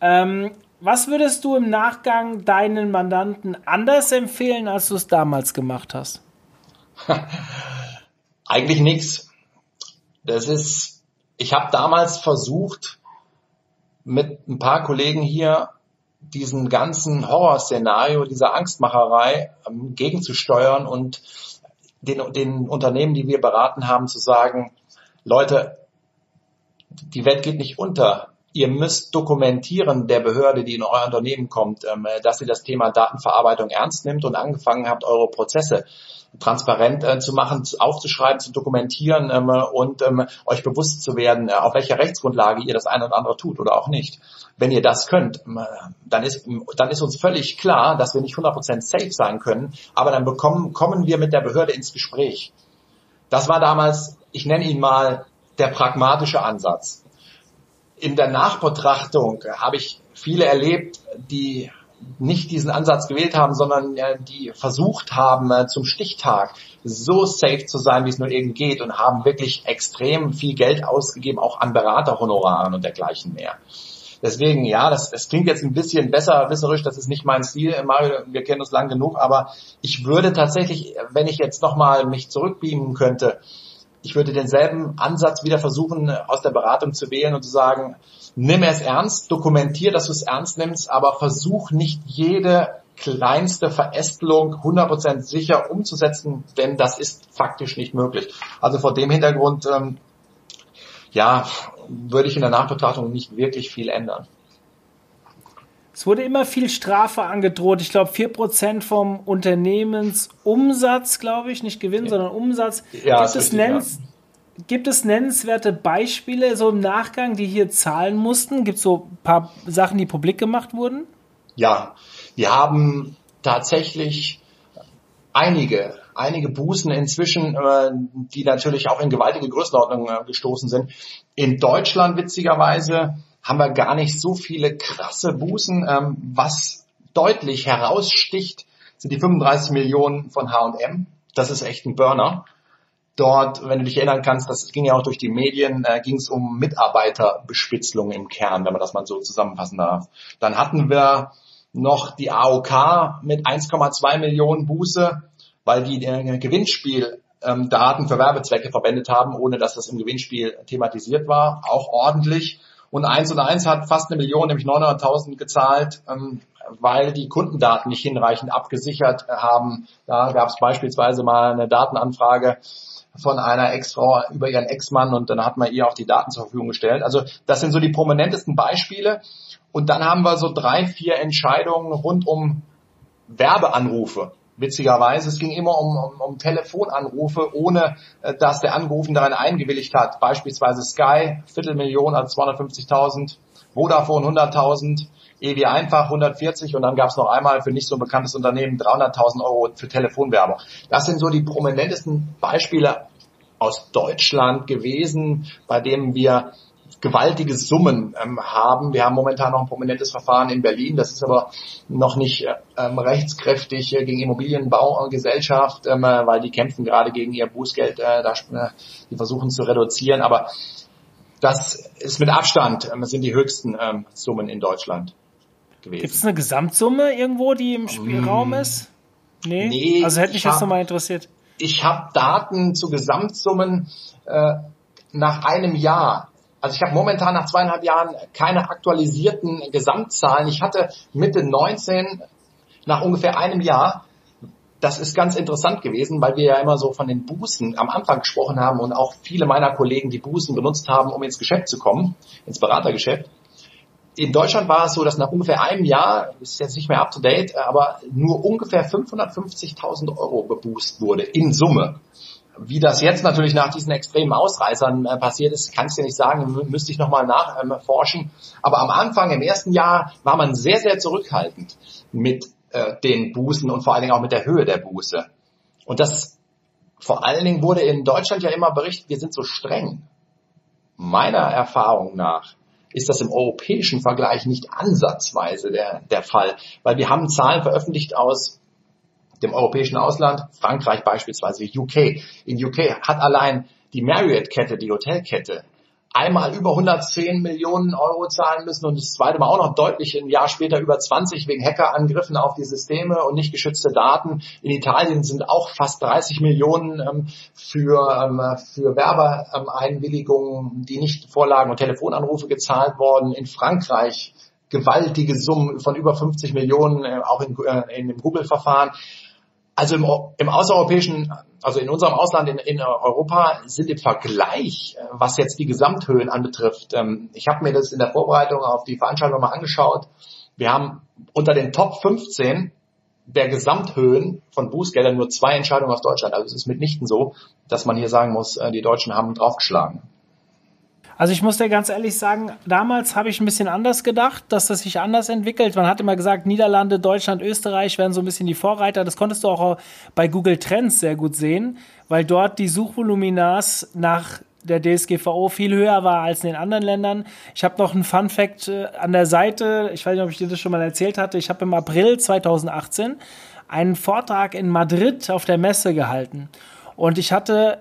Ähm, was würdest du im Nachgang deinen Mandanten anders empfehlen, als du es damals gemacht hast? Eigentlich nichts. Das ist, ich habe damals versucht, mit ein paar Kollegen hier diesen ganzen Horrorszenario, dieser Angstmacherei ähm, gegenzusteuern und den, den Unternehmen, die wir beraten haben, zu sagen, Leute, die Welt geht nicht unter. Ihr müsst dokumentieren der Behörde, die in euer Unternehmen kommt, ähm, dass ihr das Thema Datenverarbeitung ernst nimmt und angefangen habt, eure Prozesse transparent äh, zu machen, aufzuschreiben, zu dokumentieren ähm, und ähm, euch bewusst zu werden, äh, auf welcher Rechtsgrundlage ihr das eine oder andere tut oder auch nicht. Wenn ihr das könnt, dann ist, dann ist uns völlig klar, dass wir nicht 100% safe sein können, aber dann bekommen, kommen wir mit der Behörde ins Gespräch. Das war damals, ich nenne ihn mal, der pragmatische Ansatz. In der Nachbetrachtung habe ich viele erlebt, die nicht diesen Ansatz gewählt haben, sondern äh, die versucht haben, äh, zum Stichtag so safe zu sein, wie es nur eben geht und haben wirklich extrem viel Geld ausgegeben, auch an Beraterhonoraren und dergleichen mehr. Deswegen, ja, das, das klingt jetzt ein bisschen besser wisserisch, das ist nicht mein Stil, Mario, wir kennen uns lang genug, aber ich würde tatsächlich, wenn ich jetzt nochmal mich zurückbeamen könnte, ich würde denselben Ansatz wieder versuchen, aus der Beratung zu wählen und zu sagen, nimm es ernst, dokumentier, dass du es ernst nimmst, aber versuch nicht jede kleinste Verästelung 100% sicher umzusetzen, denn das ist faktisch nicht möglich. Also vor dem Hintergrund, ähm, ja, würde ich in der Nachbetrachtung nicht wirklich viel ändern. Es wurde immer viel Strafe angedroht. Ich glaube, 4% vom Unternehmensumsatz, glaube ich, nicht Gewinn, ja. sondern Umsatz. Ja, gibt, es nennens, ja. gibt es nennenswerte Beispiele so im Nachgang, die hier zahlen mussten? Gibt es so ein paar Sachen, die publik gemacht wurden? Ja, wir haben tatsächlich einige, einige Bußen inzwischen, äh, die natürlich auch in gewaltige Größenordnungen äh, gestoßen sind. In Deutschland witzigerweise haben wir gar nicht so viele krasse Bußen. Ähm, was deutlich heraussticht, sind die 35 Millionen von H&M. Das ist echt ein Burner. Dort, wenn du dich erinnern kannst, das ging ja auch durch die Medien, äh, ging es um Mitarbeiterbespitzlung im Kern, wenn man das mal so zusammenfassen darf. Dann hatten wir noch die AOK mit 1,2 Millionen Buße, weil die äh, Gewinnspiel ähm, für Werbezwecke verwendet haben, ohne dass das im Gewinnspiel thematisiert war. Auch ordentlich. Und 1 und 1 hat fast eine Million, nämlich 900.000 gezahlt, ähm, weil die Kundendaten nicht hinreichend abgesichert haben. Da gab es beispielsweise mal eine Datenanfrage von einer Ex-Frau über ihren Ex-Mann und dann hat man ihr auch die Daten zur Verfügung gestellt. Also das sind so die prominentesten Beispiele. Und dann haben wir so drei, vier Entscheidungen rund um Werbeanrufe witzigerweise. Es ging immer um, um, um Telefonanrufe, ohne äh, dass der Angerufen daran eingewilligt hat. Beispielsweise Sky, Viertelmillion, also 250.000, Vodafone 100.000, EW einfach 140 und dann gab es noch einmal für nicht so ein bekanntes Unternehmen 300.000 Euro für Telefonwerbung. Das sind so die prominentesten Beispiele aus Deutschland gewesen, bei denen wir gewaltige Summen ähm, haben. Wir haben momentan noch ein prominentes Verfahren in Berlin, das ist aber noch nicht ähm, rechtskräftig äh, gegen Immobilienbaugesellschaft, ähm, äh, weil die kämpfen gerade gegen ihr Bußgeld, äh, da, äh, die versuchen zu reduzieren. Aber das ist mit Abstand, ähm, sind die höchsten ähm, Summen in Deutschland gewesen. Gibt es eine Gesamtsumme irgendwo, die im Spielraum um, ist? Nee? nee also hätte mich das nochmal interessiert. Ich habe Daten zu Gesamtsummen äh, nach einem Jahr also ich habe momentan nach zweieinhalb Jahren keine aktualisierten Gesamtzahlen. Ich hatte Mitte 19 nach ungefähr einem Jahr das ist ganz interessant gewesen, weil wir ja immer so von den Bußen am Anfang gesprochen haben und auch viele meiner Kollegen die Bußen benutzt haben, um ins Geschäft zu kommen, ins Beratergeschäft. In Deutschland war es so, dass nach ungefähr einem Jahr, ist jetzt nicht mehr up to date, aber nur ungefähr 550.000 Euro beboost wurde in Summe. Wie das jetzt natürlich nach diesen extremen Ausreißern äh, passiert ist, kannst du nicht sagen, müsste ich nochmal nachforschen. Ähm, Aber am Anfang, im ersten Jahr, war man sehr, sehr zurückhaltend mit äh, den Bußen und vor allen Dingen auch mit der Höhe der Buße. Und das vor allen Dingen wurde in Deutschland ja immer berichtet, wir sind so streng. Meiner Erfahrung nach ist das im europäischen Vergleich nicht ansatzweise der, der Fall, weil wir haben Zahlen veröffentlicht aus dem europäischen Ausland, Frankreich beispielsweise, UK. In UK hat allein die Marriott-Kette, die Hotelkette, einmal über 110 Millionen Euro zahlen müssen und das zweite Mal auch noch deutlich ein Jahr später über 20 wegen Hackerangriffen auf die Systeme und nicht geschützte Daten. In Italien sind auch fast 30 Millionen ähm, für, ähm, für Werbeeinwilligungen, die nicht vorlagen und Telefonanrufe gezahlt worden. In Frankreich gewaltige Summen von über 50 Millionen, äh, auch in, äh, in dem Google-Verfahren. Also im, im außereuropäischen, also in unserem Ausland in, in Europa sind im Vergleich, äh, was jetzt die Gesamthöhen anbetrifft, ähm, ich habe mir das in der Vorbereitung auf die Veranstaltung mal angeschaut. Wir haben unter den Top 15 der Gesamthöhen von Bußgeldern nur zwei Entscheidungen aus Deutschland. Also es ist mitnichten so, dass man hier sagen muss, äh, die Deutschen haben draufgeschlagen. Also ich muss dir ganz ehrlich sagen, damals habe ich ein bisschen anders gedacht, dass das sich anders entwickelt. Man hat immer gesagt, Niederlande, Deutschland, Österreich wären so ein bisschen die Vorreiter. Das konntest du auch bei Google Trends sehr gut sehen, weil dort die Suchvoluminas nach der DSGVO viel höher war als in den anderen Ländern. Ich habe noch einen Fun Fact äh, an der Seite, ich weiß nicht, ob ich dir das schon mal erzählt hatte. Ich habe im April 2018 einen Vortrag in Madrid auf der Messe gehalten. Und ich hatte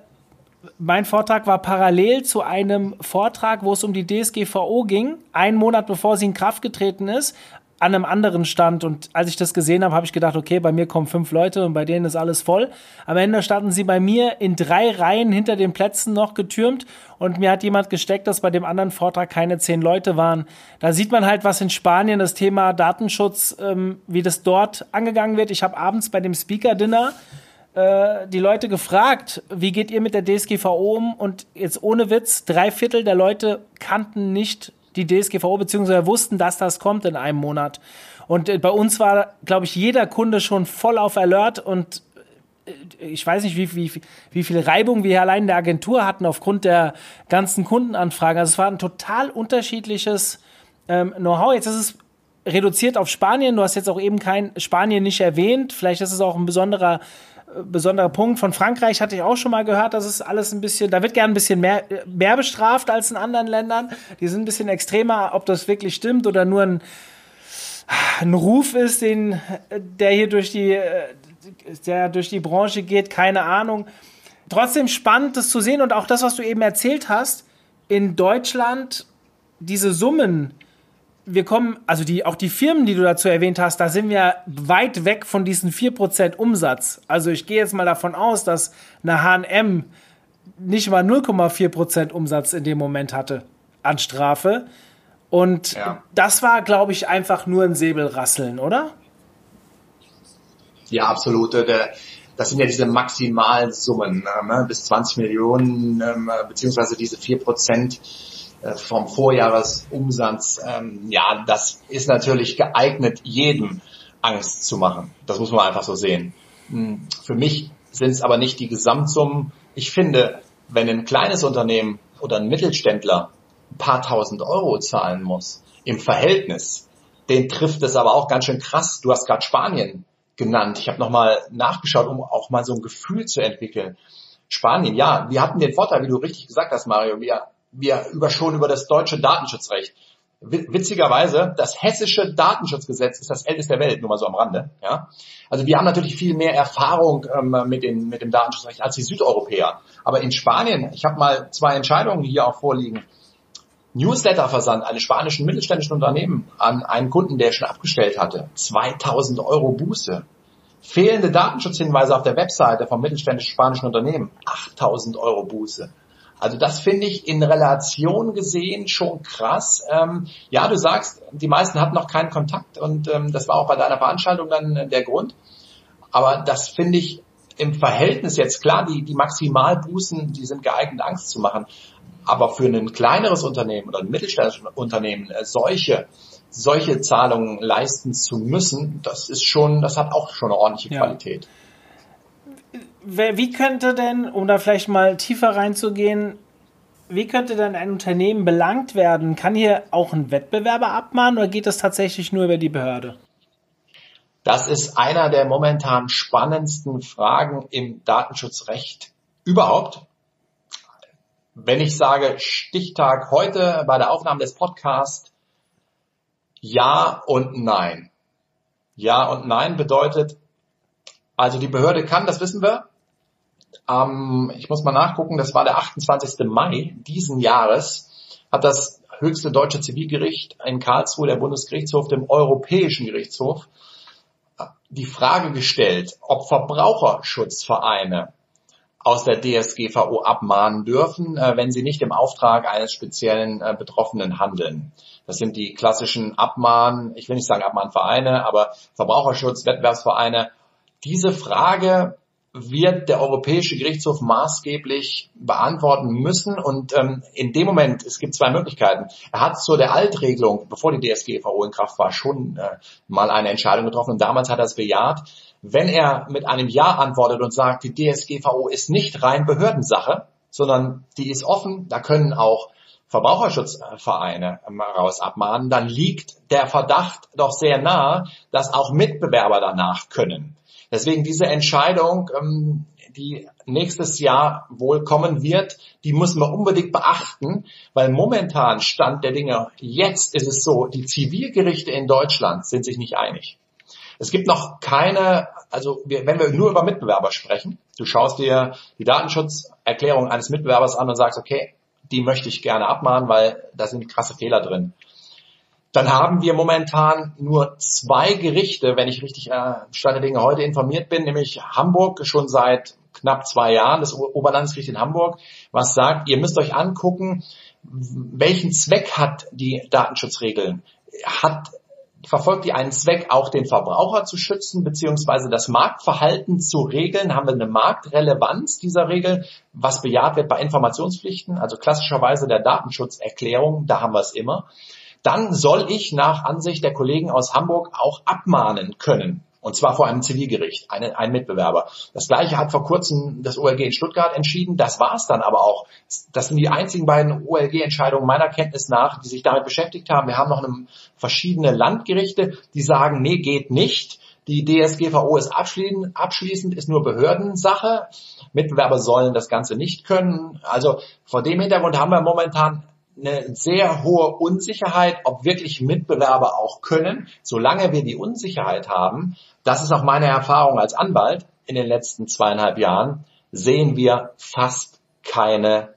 mein Vortrag war parallel zu einem Vortrag, wo es um die DSGVO ging, einen Monat bevor sie in Kraft getreten ist, an einem anderen Stand. Und als ich das gesehen habe, habe ich gedacht, okay, bei mir kommen fünf Leute und bei denen ist alles voll. Am Ende standen sie bei mir in drei Reihen hinter den Plätzen noch getürmt und mir hat jemand gesteckt, dass bei dem anderen Vortrag keine zehn Leute waren. Da sieht man halt, was in Spanien das Thema Datenschutz, ähm, wie das dort angegangen wird. Ich habe abends bei dem Speaker-Dinner äh, die Leute gefragt, wie geht ihr mit der DSGVO um? Und jetzt ohne Witz, drei Viertel der Leute kannten nicht die DSGVO, beziehungsweise wussten, dass das kommt in einem Monat. Und äh, bei uns war, glaube ich, jeder Kunde schon voll auf Alert und äh, ich weiß nicht, wie, wie, wie viel Reibung wir allein in der Agentur hatten aufgrund der ganzen Kundenanfragen. Also es war ein total unterschiedliches ähm, Know-how. Jetzt ist es reduziert auf Spanien. Du hast jetzt auch eben kein Spanien nicht erwähnt. Vielleicht ist es auch ein besonderer besonderer Punkt. Von Frankreich hatte ich auch schon mal gehört, dass es alles ein bisschen, da wird gern ein bisschen mehr, mehr bestraft als in anderen Ländern. Die sind ein bisschen extremer, ob das wirklich stimmt oder nur ein, ein Ruf ist, den, der hier durch die, der durch die Branche geht, keine Ahnung. Trotzdem spannend, das zu sehen und auch das, was du eben erzählt hast, in Deutschland diese Summen, wir kommen, also die, auch die Firmen, die du dazu erwähnt hast, da sind wir weit weg von diesen 4% Umsatz. Also ich gehe jetzt mal davon aus, dass eine H&M nicht mal 0,4% Umsatz in dem Moment hatte an Strafe. Und ja. das war, glaube ich, einfach nur ein Säbelrasseln, oder? Ja, absolut. Das sind ja diese Maximalsummen, ne? bis 20 Millionen, ähm, beziehungsweise diese 4% äh, vom Vorjahresumsatz, ähm, ja, das ist natürlich geeignet, jedem Angst zu machen. Das muss man einfach so sehen. Hm, für mich sind es aber nicht die Gesamtsummen. Ich finde, wenn ein kleines Unternehmen oder ein Mittelständler ein paar tausend Euro zahlen muss, im Verhältnis, den trifft es aber auch ganz schön krass. Du hast gerade Spanien genannt. Ich habe nochmal nachgeschaut, um auch mal so ein Gefühl zu entwickeln. Spanien, ja, wir hatten den Vorteil, wie du richtig gesagt hast, Mario, wir wir über schon über das deutsche Datenschutzrecht. Witzigerweise, das hessische Datenschutzgesetz ist das älteste der Welt, nur mal so am Rande. Ja? Also wir haben natürlich viel mehr Erfahrung ähm, mit, den, mit dem Datenschutzrecht als die Südeuropäer. Aber in Spanien, ich habe mal zwei Entscheidungen hier auch vorliegen. Newsletterversand eines spanischen mittelständischen Unternehmen an einen Kunden, der schon abgestellt hatte. 2000 Euro Buße. Fehlende Datenschutzhinweise auf der Webseite vom mittelständischen spanischen Unternehmen. 8000 Euro Buße. Also das finde ich in Relation gesehen schon krass. Ähm, ja, du sagst, die meisten hatten noch keinen Kontakt und ähm, das war auch bei deiner Veranstaltung dann äh, der Grund. Aber das finde ich im Verhältnis jetzt klar, die, die Maximalbußen, die sind geeignet, Angst zu machen. Aber für ein kleineres Unternehmen oder ein mittelständisches Unternehmen äh, solche solche Zahlungen leisten zu müssen, das ist schon, das hat auch schon eine ordentliche ja. Qualität wie könnte denn, um da vielleicht mal tiefer reinzugehen, wie könnte denn ein Unternehmen belangt werden? Kann hier auch ein Wettbewerber abmahnen oder geht das tatsächlich nur über die Behörde? Das ist einer der momentan spannendsten Fragen im Datenschutzrecht überhaupt. Wenn ich sage Stichtag heute bei der Aufnahme des Podcasts, ja und nein. Ja und nein bedeutet, also die Behörde kann, das wissen wir, ähm, ich muss mal nachgucken, das war der 28. Mai diesen Jahres, hat das höchste deutsche Zivilgericht in Karlsruhe, der Bundesgerichtshof, dem Europäischen Gerichtshof, die Frage gestellt, ob Verbraucherschutzvereine aus der DSGVO abmahnen dürfen, äh, wenn sie nicht im Auftrag eines speziellen äh, Betroffenen handeln. Das sind die klassischen Abmahn, ich will nicht sagen Abmahnvereine, aber Verbraucherschutz, Wettbewerbsvereine Diese Frage wird der Europäische Gerichtshof maßgeblich beantworten müssen. Und ähm, in dem Moment, es gibt zwei Möglichkeiten. Er hat zu der Altregelung, bevor die DSGVO in Kraft war, schon äh, mal eine Entscheidung getroffen. Und damals hat er es bejaht. Wenn er mit einem Ja antwortet und sagt, die DSGVO ist nicht rein Behördensache, sondern die ist offen, da können auch Verbraucherschutzvereine raus abmahnen, dann liegt der Verdacht doch sehr nah, dass auch Mitbewerber danach können. Deswegen diese Entscheidung, ähm, die nächstes Jahr wohl kommen wird, die müssen wir unbedingt beachten, weil momentan Stand der Dinge, jetzt ist es so, die Zivilgerichte in Deutschland sind sich nicht einig. Es gibt noch keine, also wenn wir nur über Mitbewerber sprechen, du schaust dir die Datenschutzerklärung eines Mitbewerbers an und sagst, okay, die möchte ich gerne abmahnen, weil da sind krasse Fehler drin dann haben wir momentan nur zwei Gerichte, wenn ich richtig äh, Stand Dinge heute informiert bin, nämlich Hamburg schon seit knapp zwei Jahren, das Oberlandesgericht in Hamburg, was sagt, ihr müsst euch angucken, welchen Zweck hat die Datenschutzregeln? Hat verfolgt die einen Zweck, auch den Verbraucher zu schützen, beziehungsweise das Marktverhalten zu regeln? Haben wir eine Marktrelevanz dieser Regel, was bejaht wird bei Informationspflichten, also klassischerweise der Datenschutzerklärung, da haben wir es immer dann soll ich nach Ansicht der Kollegen aus Hamburg auch abmahnen können. Und zwar vor einem Zivilgericht, einen, einen Mitbewerber. Das gleiche hat vor kurzem das OLG in Stuttgart entschieden. Das war es dann aber auch. Das sind die einzigen beiden OLG-Entscheidungen meiner Kenntnis nach, die sich damit beschäftigt haben. Wir haben noch eine, verschiedene Landgerichte, die sagen, nee, geht nicht. Die DSGVO ist abschließend, abschließend, ist nur Behördensache. Mitbewerber sollen das Ganze nicht können. Also vor dem Hintergrund haben wir momentan eine sehr hohe Unsicherheit, ob wirklich Mitbewerber auch können. Solange wir die Unsicherheit haben, das ist auch meine Erfahrung als Anwalt in den letzten zweieinhalb Jahren, sehen wir fast keine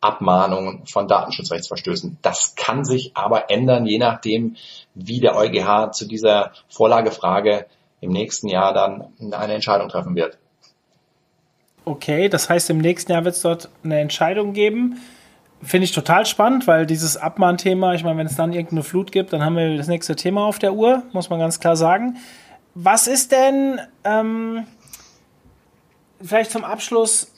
Abmahnungen von Datenschutzrechtsverstößen. Das kann sich aber ändern, je nachdem, wie der EuGH zu dieser Vorlagefrage im nächsten Jahr dann eine Entscheidung treffen wird. Okay, das heißt, im nächsten Jahr wird es dort eine Entscheidung geben. Finde ich total spannend, weil dieses Abmahnthema, ich meine, wenn es dann irgendeine Flut gibt, dann haben wir das nächste Thema auf der Uhr, muss man ganz klar sagen. Was ist denn, ähm, vielleicht zum Abschluss,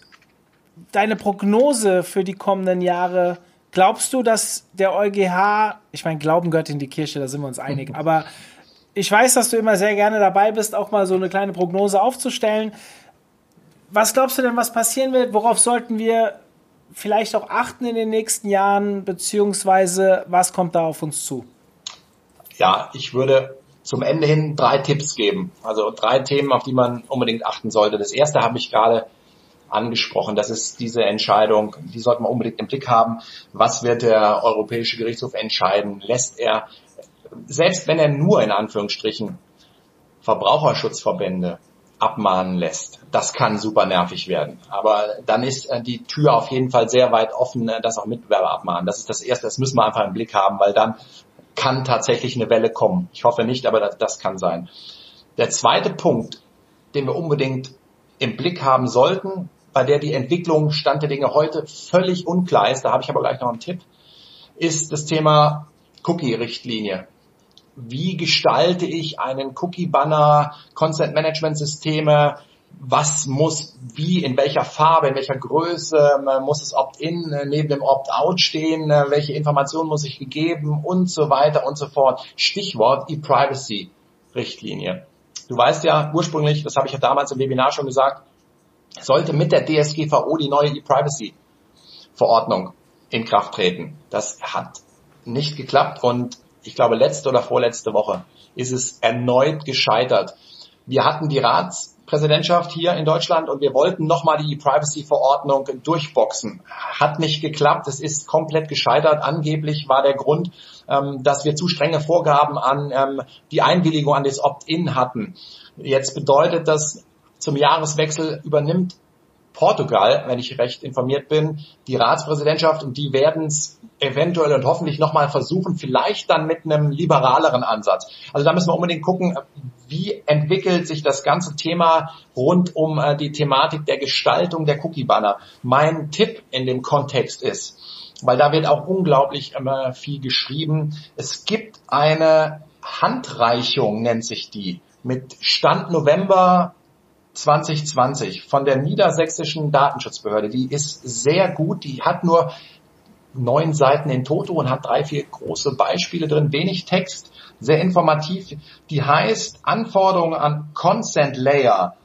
deine Prognose für die kommenden Jahre? Glaubst du, dass der EuGH, ich meine, Glauben gehört in die Kirche, da sind wir uns einig, aber ich weiß, dass du immer sehr gerne dabei bist, auch mal so eine kleine Prognose aufzustellen. Was glaubst du denn, was passieren wird? Worauf sollten wir vielleicht auch achten in den nächsten Jahren, beziehungsweise was kommt da auf uns zu? Ja, ich würde zum Ende hin drei Tipps geben. Also drei Themen, auf die man unbedingt achten sollte. Das erste habe ich gerade angesprochen. Das ist diese Entscheidung, die sollte man unbedingt im Blick haben. Was wird der Europäische Gerichtshof entscheiden? Lässt er, selbst wenn er nur in Anführungsstrichen Verbraucherschutzverbände abmahnen lässt. Das kann super nervig werden. Aber dann ist äh, die Tür auf jeden Fall sehr weit offen, äh, dass auch Mitbewerber abmahnen. Das ist das Erste, das müssen wir einfach im Blick haben, weil dann kann tatsächlich eine Welle kommen. Ich hoffe nicht, aber das, das kann sein. Der zweite Punkt, den wir unbedingt im Blick haben sollten, bei der die Entwicklung Stand der Dinge heute völlig unklar ist, da habe ich aber gleich noch einen Tipp, ist das Thema Cookie-Richtlinie wie gestalte ich einen Cookie-Banner, Content-Management-Systeme, was muss wie, in welcher Farbe, in welcher Größe, muss es Opt-in äh, neben dem Opt-out stehen, äh, welche Informationen muss ich gegeben und so weiter und so fort. Stichwort E-Privacy-Richtlinie. Du weißt ja ursprünglich, das habe ich ja damals im Webinar schon gesagt, sollte mit der DSGVO die neue E-Privacy-Verordnung in Kraft treten. Das hat nicht geklappt und ich glaube letzte oder vorletzte Woche, ist es erneut gescheitert. Wir hatten die Ratspräsidentschaft hier in Deutschland und wir wollten nochmal die Privacy-Verordnung durchboxen. Hat nicht geklappt, es ist komplett gescheitert. Angeblich war der Grund, ähm, dass wir zu strenge Vorgaben an ähm, die Einwilligung an das Opt-in hatten. Jetzt bedeutet das, zum Jahreswechsel übernimmt Portugal, wenn ich recht informiert bin, die Ratspräsidentschaft und die werden es eventuell und hoffentlich nochmal versuchen, vielleicht dann mit einem liberaleren Ansatz. Also da müssen wir unbedingt gucken, wie entwickelt sich das ganze Thema rund um äh, die Thematik der Gestaltung der Cookie-Banner. Mein Tipp in dem Kontext ist, weil da wird auch unglaublich immer viel geschrieben, es gibt eine Handreichung, nennt sich die, mit Stand November 2020 von der niedersächsischen Datenschutzbehörde, die ist sehr gut, die hat nur neun Seiten in Toto und hat drei, vier große Beispiele drin, wenig Text, sehr informativ. Die heißt Anforderungen an Consent Layer.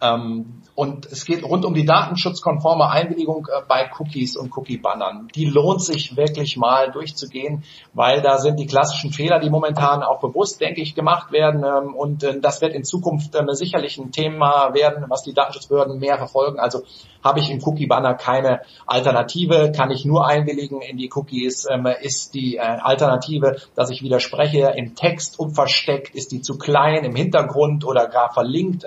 Ähm, und es geht rund um die datenschutzkonforme Einwilligung äh, bei Cookies und Cookie-Bannern. Die lohnt sich wirklich mal durchzugehen, weil da sind die klassischen Fehler, die momentan auch bewusst, denke ich, gemacht werden. Ähm, und äh, das wird in Zukunft äh, sicherlich ein Thema werden, was die Datenschutzbehörden mehr verfolgen. Also habe ich im Cookie-Banner keine Alternative, kann ich nur einwilligen in die Cookies, ähm, ist die Alternative, dass ich widerspreche, im Text unversteckt, ist die zu klein, im Hintergrund oder gar verlinkt.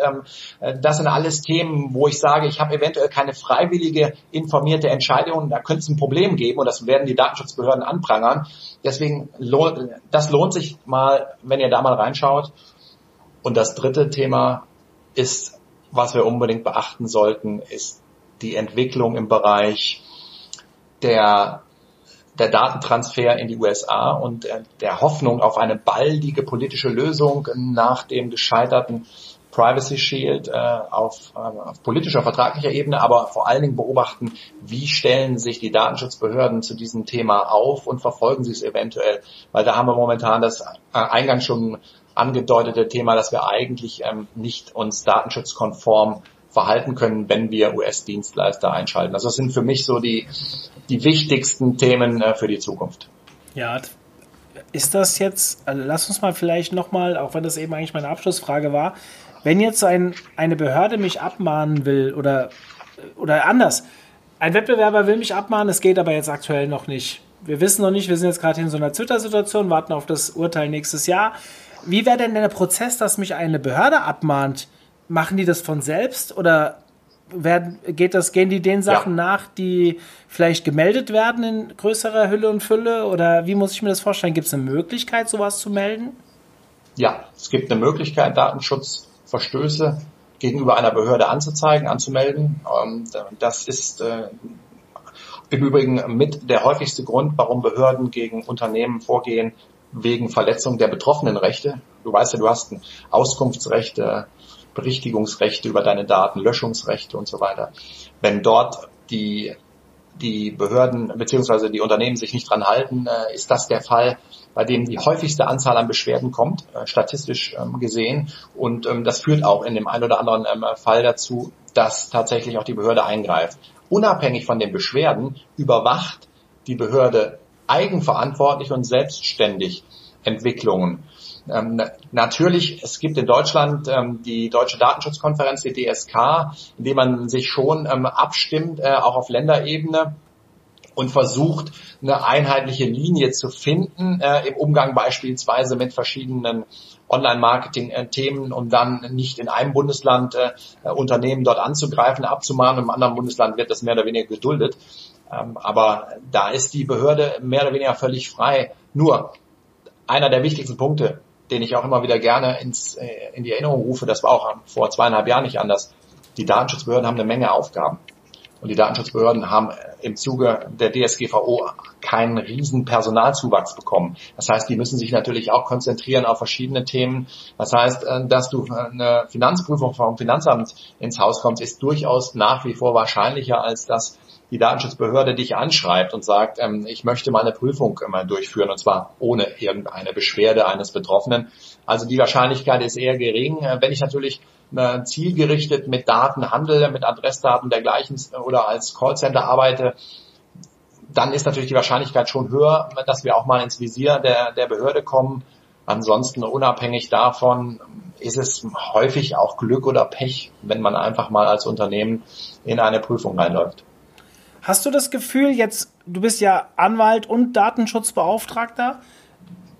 Das sind alles Themen, wo ich sage, ich habe eventuell keine freiwillige informierte Entscheidung, da könnte es ein Problem geben und das werden die Datenschutzbehörden anprangern. Deswegen, das lohnt sich mal, wenn ihr da mal reinschaut. Und das dritte Thema ist, was wir unbedingt beachten sollten, ist die Entwicklung im Bereich der der Datentransfer in die USA und äh, der Hoffnung auf eine baldige politische Lösung nach dem gescheiterten Privacy Shield äh, auf, äh, auf politischer, vertraglicher Ebene, aber vor allen Dingen beobachten, wie stellen sich die Datenschutzbehörden zu diesem Thema auf und verfolgen sie es eventuell. Weil da haben wir momentan das äh, eingangs schon angedeutete Thema, dass wir eigentlich ähm, nicht uns datenschutzkonform verhalten können, wenn wir US-Dienstleister einschalten. Also das sind für mich so die, die wichtigsten Themen äh, für die Zukunft. Ja, ist das jetzt, also lass uns mal vielleicht nochmal, auch wenn das eben eigentlich meine Abschlussfrage war, wenn jetzt ein, eine Behörde mich abmahnen will oder, oder anders, ein Wettbewerber will mich abmahnen, es geht aber jetzt aktuell noch nicht. Wir wissen noch nicht, wir sind jetzt gerade in so einer Twitter-Situation, warten auf das Urteil nächstes Jahr. Wie wäre denn der Prozess, dass mich eine Behörde abmahnt? Machen die das von selbst oder werden, geht das, gehen die den Sachen ja. nach, die vielleicht gemeldet werden in größerer Hülle und Fülle? Oder wie muss ich mir das vorstellen? Gibt es eine Möglichkeit, sowas zu melden? Ja, es gibt eine Möglichkeit, Datenschutz Verstöße gegenüber einer Behörde anzuzeigen, anzumelden. Ähm, das ist äh, im Übrigen mit der häufigste Grund, warum Behörden gegen Unternehmen vorgehen, wegen Verletzung der betroffenen Rechte. Du weißt ja, du hast Auskunftsrechte, Berichtigungsrechte über deine Daten, Löschungsrechte und so weiter. Wenn dort die die Behörden bzw. die Unternehmen sich nicht dran halten, äh, ist das der Fall, bei dem die häufigste Anzahl an Beschwerden kommt, äh, statistisch ähm, gesehen. Und ähm, das führt auch in dem einen oder anderen ähm, Fall dazu, dass tatsächlich auch die Behörde eingreift. Unabhängig von den Beschwerden überwacht die Behörde eigenverantwortlich und selbstständig Entwicklungen. Ähm, natürlich, es gibt in Deutschland ähm, die Deutsche Datenschutzkonferenz, die DSK, in dem man sich schon ähm, abstimmt, äh, auch auf Länderebene und versucht, eine einheitliche Linie zu finden äh, im Umgang beispielsweise mit verschiedenen Online-Marketing-Themen, um dann nicht in einem Bundesland äh, Unternehmen dort anzugreifen, abzumahnen, im anderen Bundesland wird das mehr oder weniger geduldet. Ähm, aber da ist die Behörde mehr oder weniger völlig frei. Nur einer der wichtigsten Punkte, den ich auch immer wieder gerne ins, äh, in die Erinnerung rufe, das war auch vor zweieinhalb Jahren nicht anders. Die Datenschutzbehörden haben eine Menge Aufgaben. Und die Datenschutzbehörden haben äh, im Zuge der DSGVO keinen riesen Personalzuwachs bekommen. Das heißt, die müssen sich natürlich auch konzentrieren auf verschiedene Themen. Das heißt, äh, dass du eine Finanzprüfung vom Finanzamt ins Haus kommst, ist durchaus nach wie vor wahrscheinlicher, als dass die Datenschutzbehörde dich anschreibt und sagt, ähm, ich möchte mal eine Prüfung mal durchführen und zwar ohne irgendeine Beschwerde eines Betroffenen. Also die Wahrscheinlichkeit ist eher gering. Äh, wenn ich natürlich äh, zielgerichtet mit Daten handle, mit Adressdaten dergleichen oder als Callcenter arbeite, dann ist natürlich die Wahrscheinlichkeit schon höher, dass wir auch mal ins Visier der, der Behörde kommen. Ansonsten unabhängig davon ist es häufig auch Glück oder Pech, wenn man einfach mal als Unternehmen in eine Prüfung reinläuft. Hast du das Gefühl, jetzt, du bist ja Anwalt und Datenschutzbeauftragter,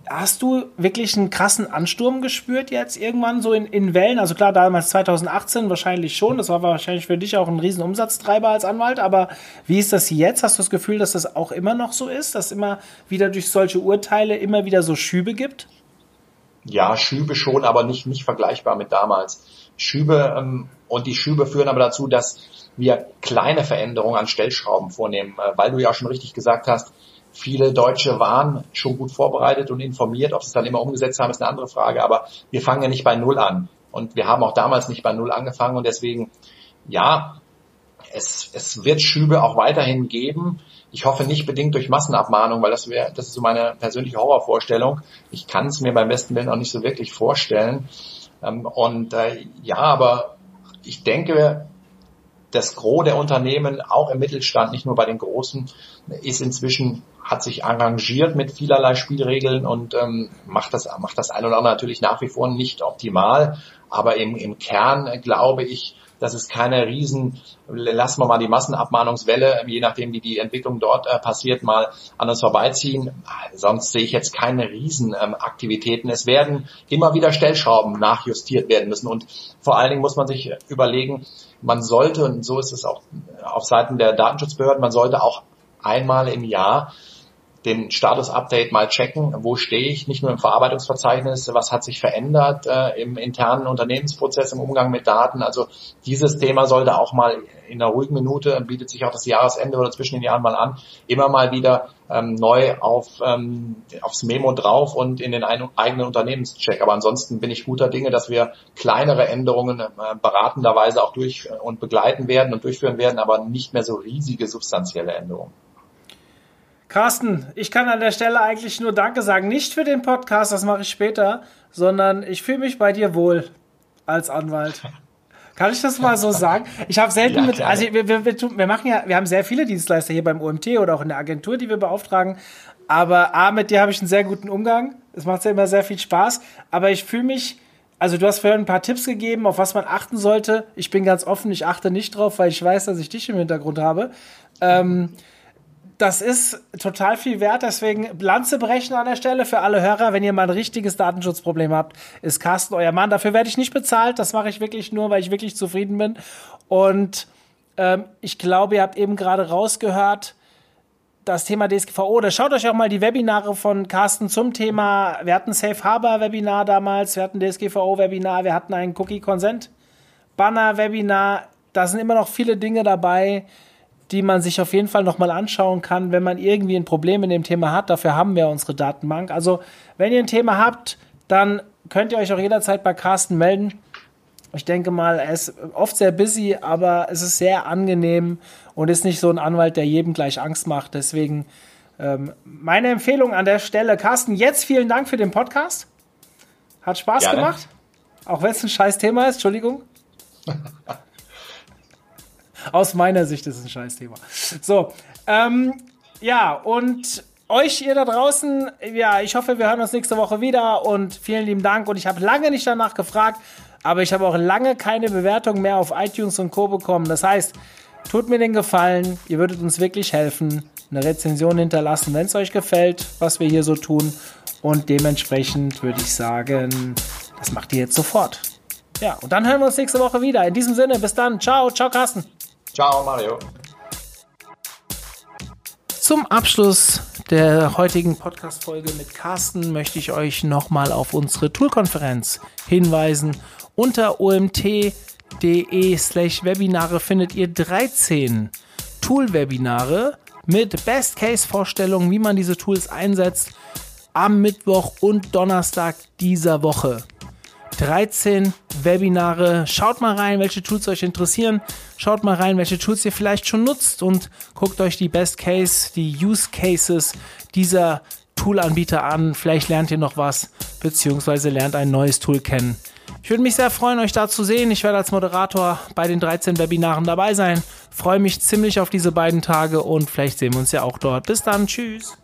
hast du wirklich einen krassen Ansturm gespürt jetzt irgendwann so in, in Wellen? Also klar, damals 2018 wahrscheinlich schon, das war wahrscheinlich für dich auch ein riesen Umsatztreiber als Anwalt, aber wie ist das jetzt? Hast du das Gefühl, dass das auch immer noch so ist, dass immer wieder durch solche Urteile immer wieder so Schübe gibt? Ja, Schübe schon, aber nicht, nicht vergleichbar mit damals. Schübe, ähm, und die Schübe führen aber dazu, dass wir kleine Veränderungen an Stellschrauben vornehmen, äh, weil du ja schon richtig gesagt hast, viele Deutsche waren schon gut vorbereitet und informiert. Ob sie es dann immer umgesetzt haben, ist eine andere Frage. Aber wir fangen ja nicht bei Null an. Und wir haben auch damals nicht bei Null angefangen und deswegen, ja, es, es wird Schübe auch weiterhin geben. Ich hoffe nicht bedingt durch Massenabmahnung, weil das wäre, das ist so meine persönliche Horrorvorstellung. Ich kann es mir beim besten Willen auch nicht so wirklich vorstellen. Ähm, und äh, ja, aber ich denke, das Gros der Unternehmen, auch im Mittelstand, nicht nur bei den Großen, ist inzwischen, hat sich arrangiert mit vielerlei Spielregeln und ähm, macht das, macht das ein oder andere natürlich nach wie vor nicht optimal. Aber im, im Kern glaube ich, das ist keine riesen, lassen wir mal die Massenabmahnungswelle, je nachdem wie die Entwicklung dort äh, passiert, mal an uns vorbeiziehen. Sonst sehe ich jetzt keine Riesenaktivitäten. Ähm, es werden immer wieder Stellschrauben nachjustiert werden müssen und vor allen Dingen muss man sich überlegen, man sollte, und so ist es auch auf Seiten der Datenschutzbehörden, man sollte auch einmal im Jahr den Status-Update mal checken, wo stehe ich, nicht nur im Verarbeitungsverzeichnis, was hat sich verändert äh, im internen Unternehmensprozess, im Umgang mit Daten. Also dieses Thema sollte auch mal in einer ruhigen Minute, bietet sich auch das Jahresende oder zwischen den Jahren mal an, immer mal wieder ähm, neu auf, ähm, aufs Memo drauf und in den eigenen Unternehmenscheck. Aber ansonsten bin ich guter Dinge, dass wir kleinere Änderungen äh, beratenderweise auch durch und begleiten werden und durchführen werden, aber nicht mehr so riesige substanzielle Änderungen. Carsten, ich kann an der Stelle eigentlich nur Danke sagen. Nicht für den Podcast, das mache ich später, sondern ich fühle mich bei dir wohl als Anwalt. Kann ich das mal so sagen? Ich habe selten ja, mit, also wir, wir, wir, wir machen ja, wir haben sehr viele Dienstleister hier beim OMT oder auch in der Agentur, die wir beauftragen. Aber A, mit dir habe ich einen sehr guten Umgang. Es macht ja immer sehr viel Spaß. Aber ich fühle mich, also du hast vorhin ein paar Tipps gegeben, auf was man achten sollte. Ich bin ganz offen, ich achte nicht drauf, weil ich weiß, dass ich dich im Hintergrund habe. Ähm, das ist total viel wert, deswegen Lanze brechen an der Stelle für alle Hörer. Wenn ihr mal ein richtiges Datenschutzproblem habt, ist Carsten euer Mann. Dafür werde ich nicht bezahlt. Das mache ich wirklich nur, weil ich wirklich zufrieden bin. Und ähm, ich glaube, ihr habt eben gerade rausgehört, das Thema DSGVO. Oder schaut euch auch mal die Webinare von Carsten zum Thema. Wir hatten Safe Harbor Webinar damals, wir hatten DSGVO Webinar, wir hatten ein Cookie Consent Banner Webinar. Da sind immer noch viele Dinge dabei die man sich auf jeden Fall nochmal anschauen kann, wenn man irgendwie ein Problem in dem Thema hat. Dafür haben wir unsere Datenbank. Also, wenn ihr ein Thema habt, dann könnt ihr euch auch jederzeit bei Carsten melden. Ich denke mal, er ist oft sehr busy, aber es ist sehr angenehm und ist nicht so ein Anwalt, der jedem gleich Angst macht. Deswegen ähm, meine Empfehlung an der Stelle. Carsten, jetzt vielen Dank für den Podcast. Hat Spaß Gerne. gemacht. Auch wenn es ein scheiß Thema ist, Entschuldigung. Aus meiner Sicht ist es ein Scheißthema. So, ähm, ja, und euch, ihr da draußen, ja, ich hoffe, wir hören uns nächste Woche wieder und vielen lieben Dank. Und ich habe lange nicht danach gefragt, aber ich habe auch lange keine Bewertung mehr auf iTunes und Co. bekommen. Das heißt, tut mir den Gefallen, ihr würdet uns wirklich helfen, eine Rezension hinterlassen, wenn es euch gefällt, was wir hier so tun. Und dementsprechend würde ich sagen, das macht ihr jetzt sofort. Ja, und dann hören wir uns nächste Woche wieder. In diesem Sinne, bis dann. Ciao, ciao, Carsten. Ciao, Mario. Zum Abschluss der heutigen Podcast-Folge mit Carsten möchte ich euch nochmal auf unsere Tool-Konferenz hinweisen. Unter omt.de slash Webinare findet ihr 13 Tool-Webinare mit Best-Case-Vorstellungen, wie man diese Tools einsetzt, am Mittwoch und Donnerstag dieser Woche. 13 Webinare. Schaut mal rein, welche Tools euch interessieren. Schaut mal rein, welche Tools ihr vielleicht schon nutzt und guckt euch die Best Case, die Use Cases dieser Toolanbieter an. Vielleicht lernt ihr noch was, beziehungsweise lernt ein neues Tool kennen. Ich würde mich sehr freuen, euch da zu sehen. Ich werde als Moderator bei den 13 Webinaren dabei sein. Freue mich ziemlich auf diese beiden Tage und vielleicht sehen wir uns ja auch dort. Bis dann. Tschüss.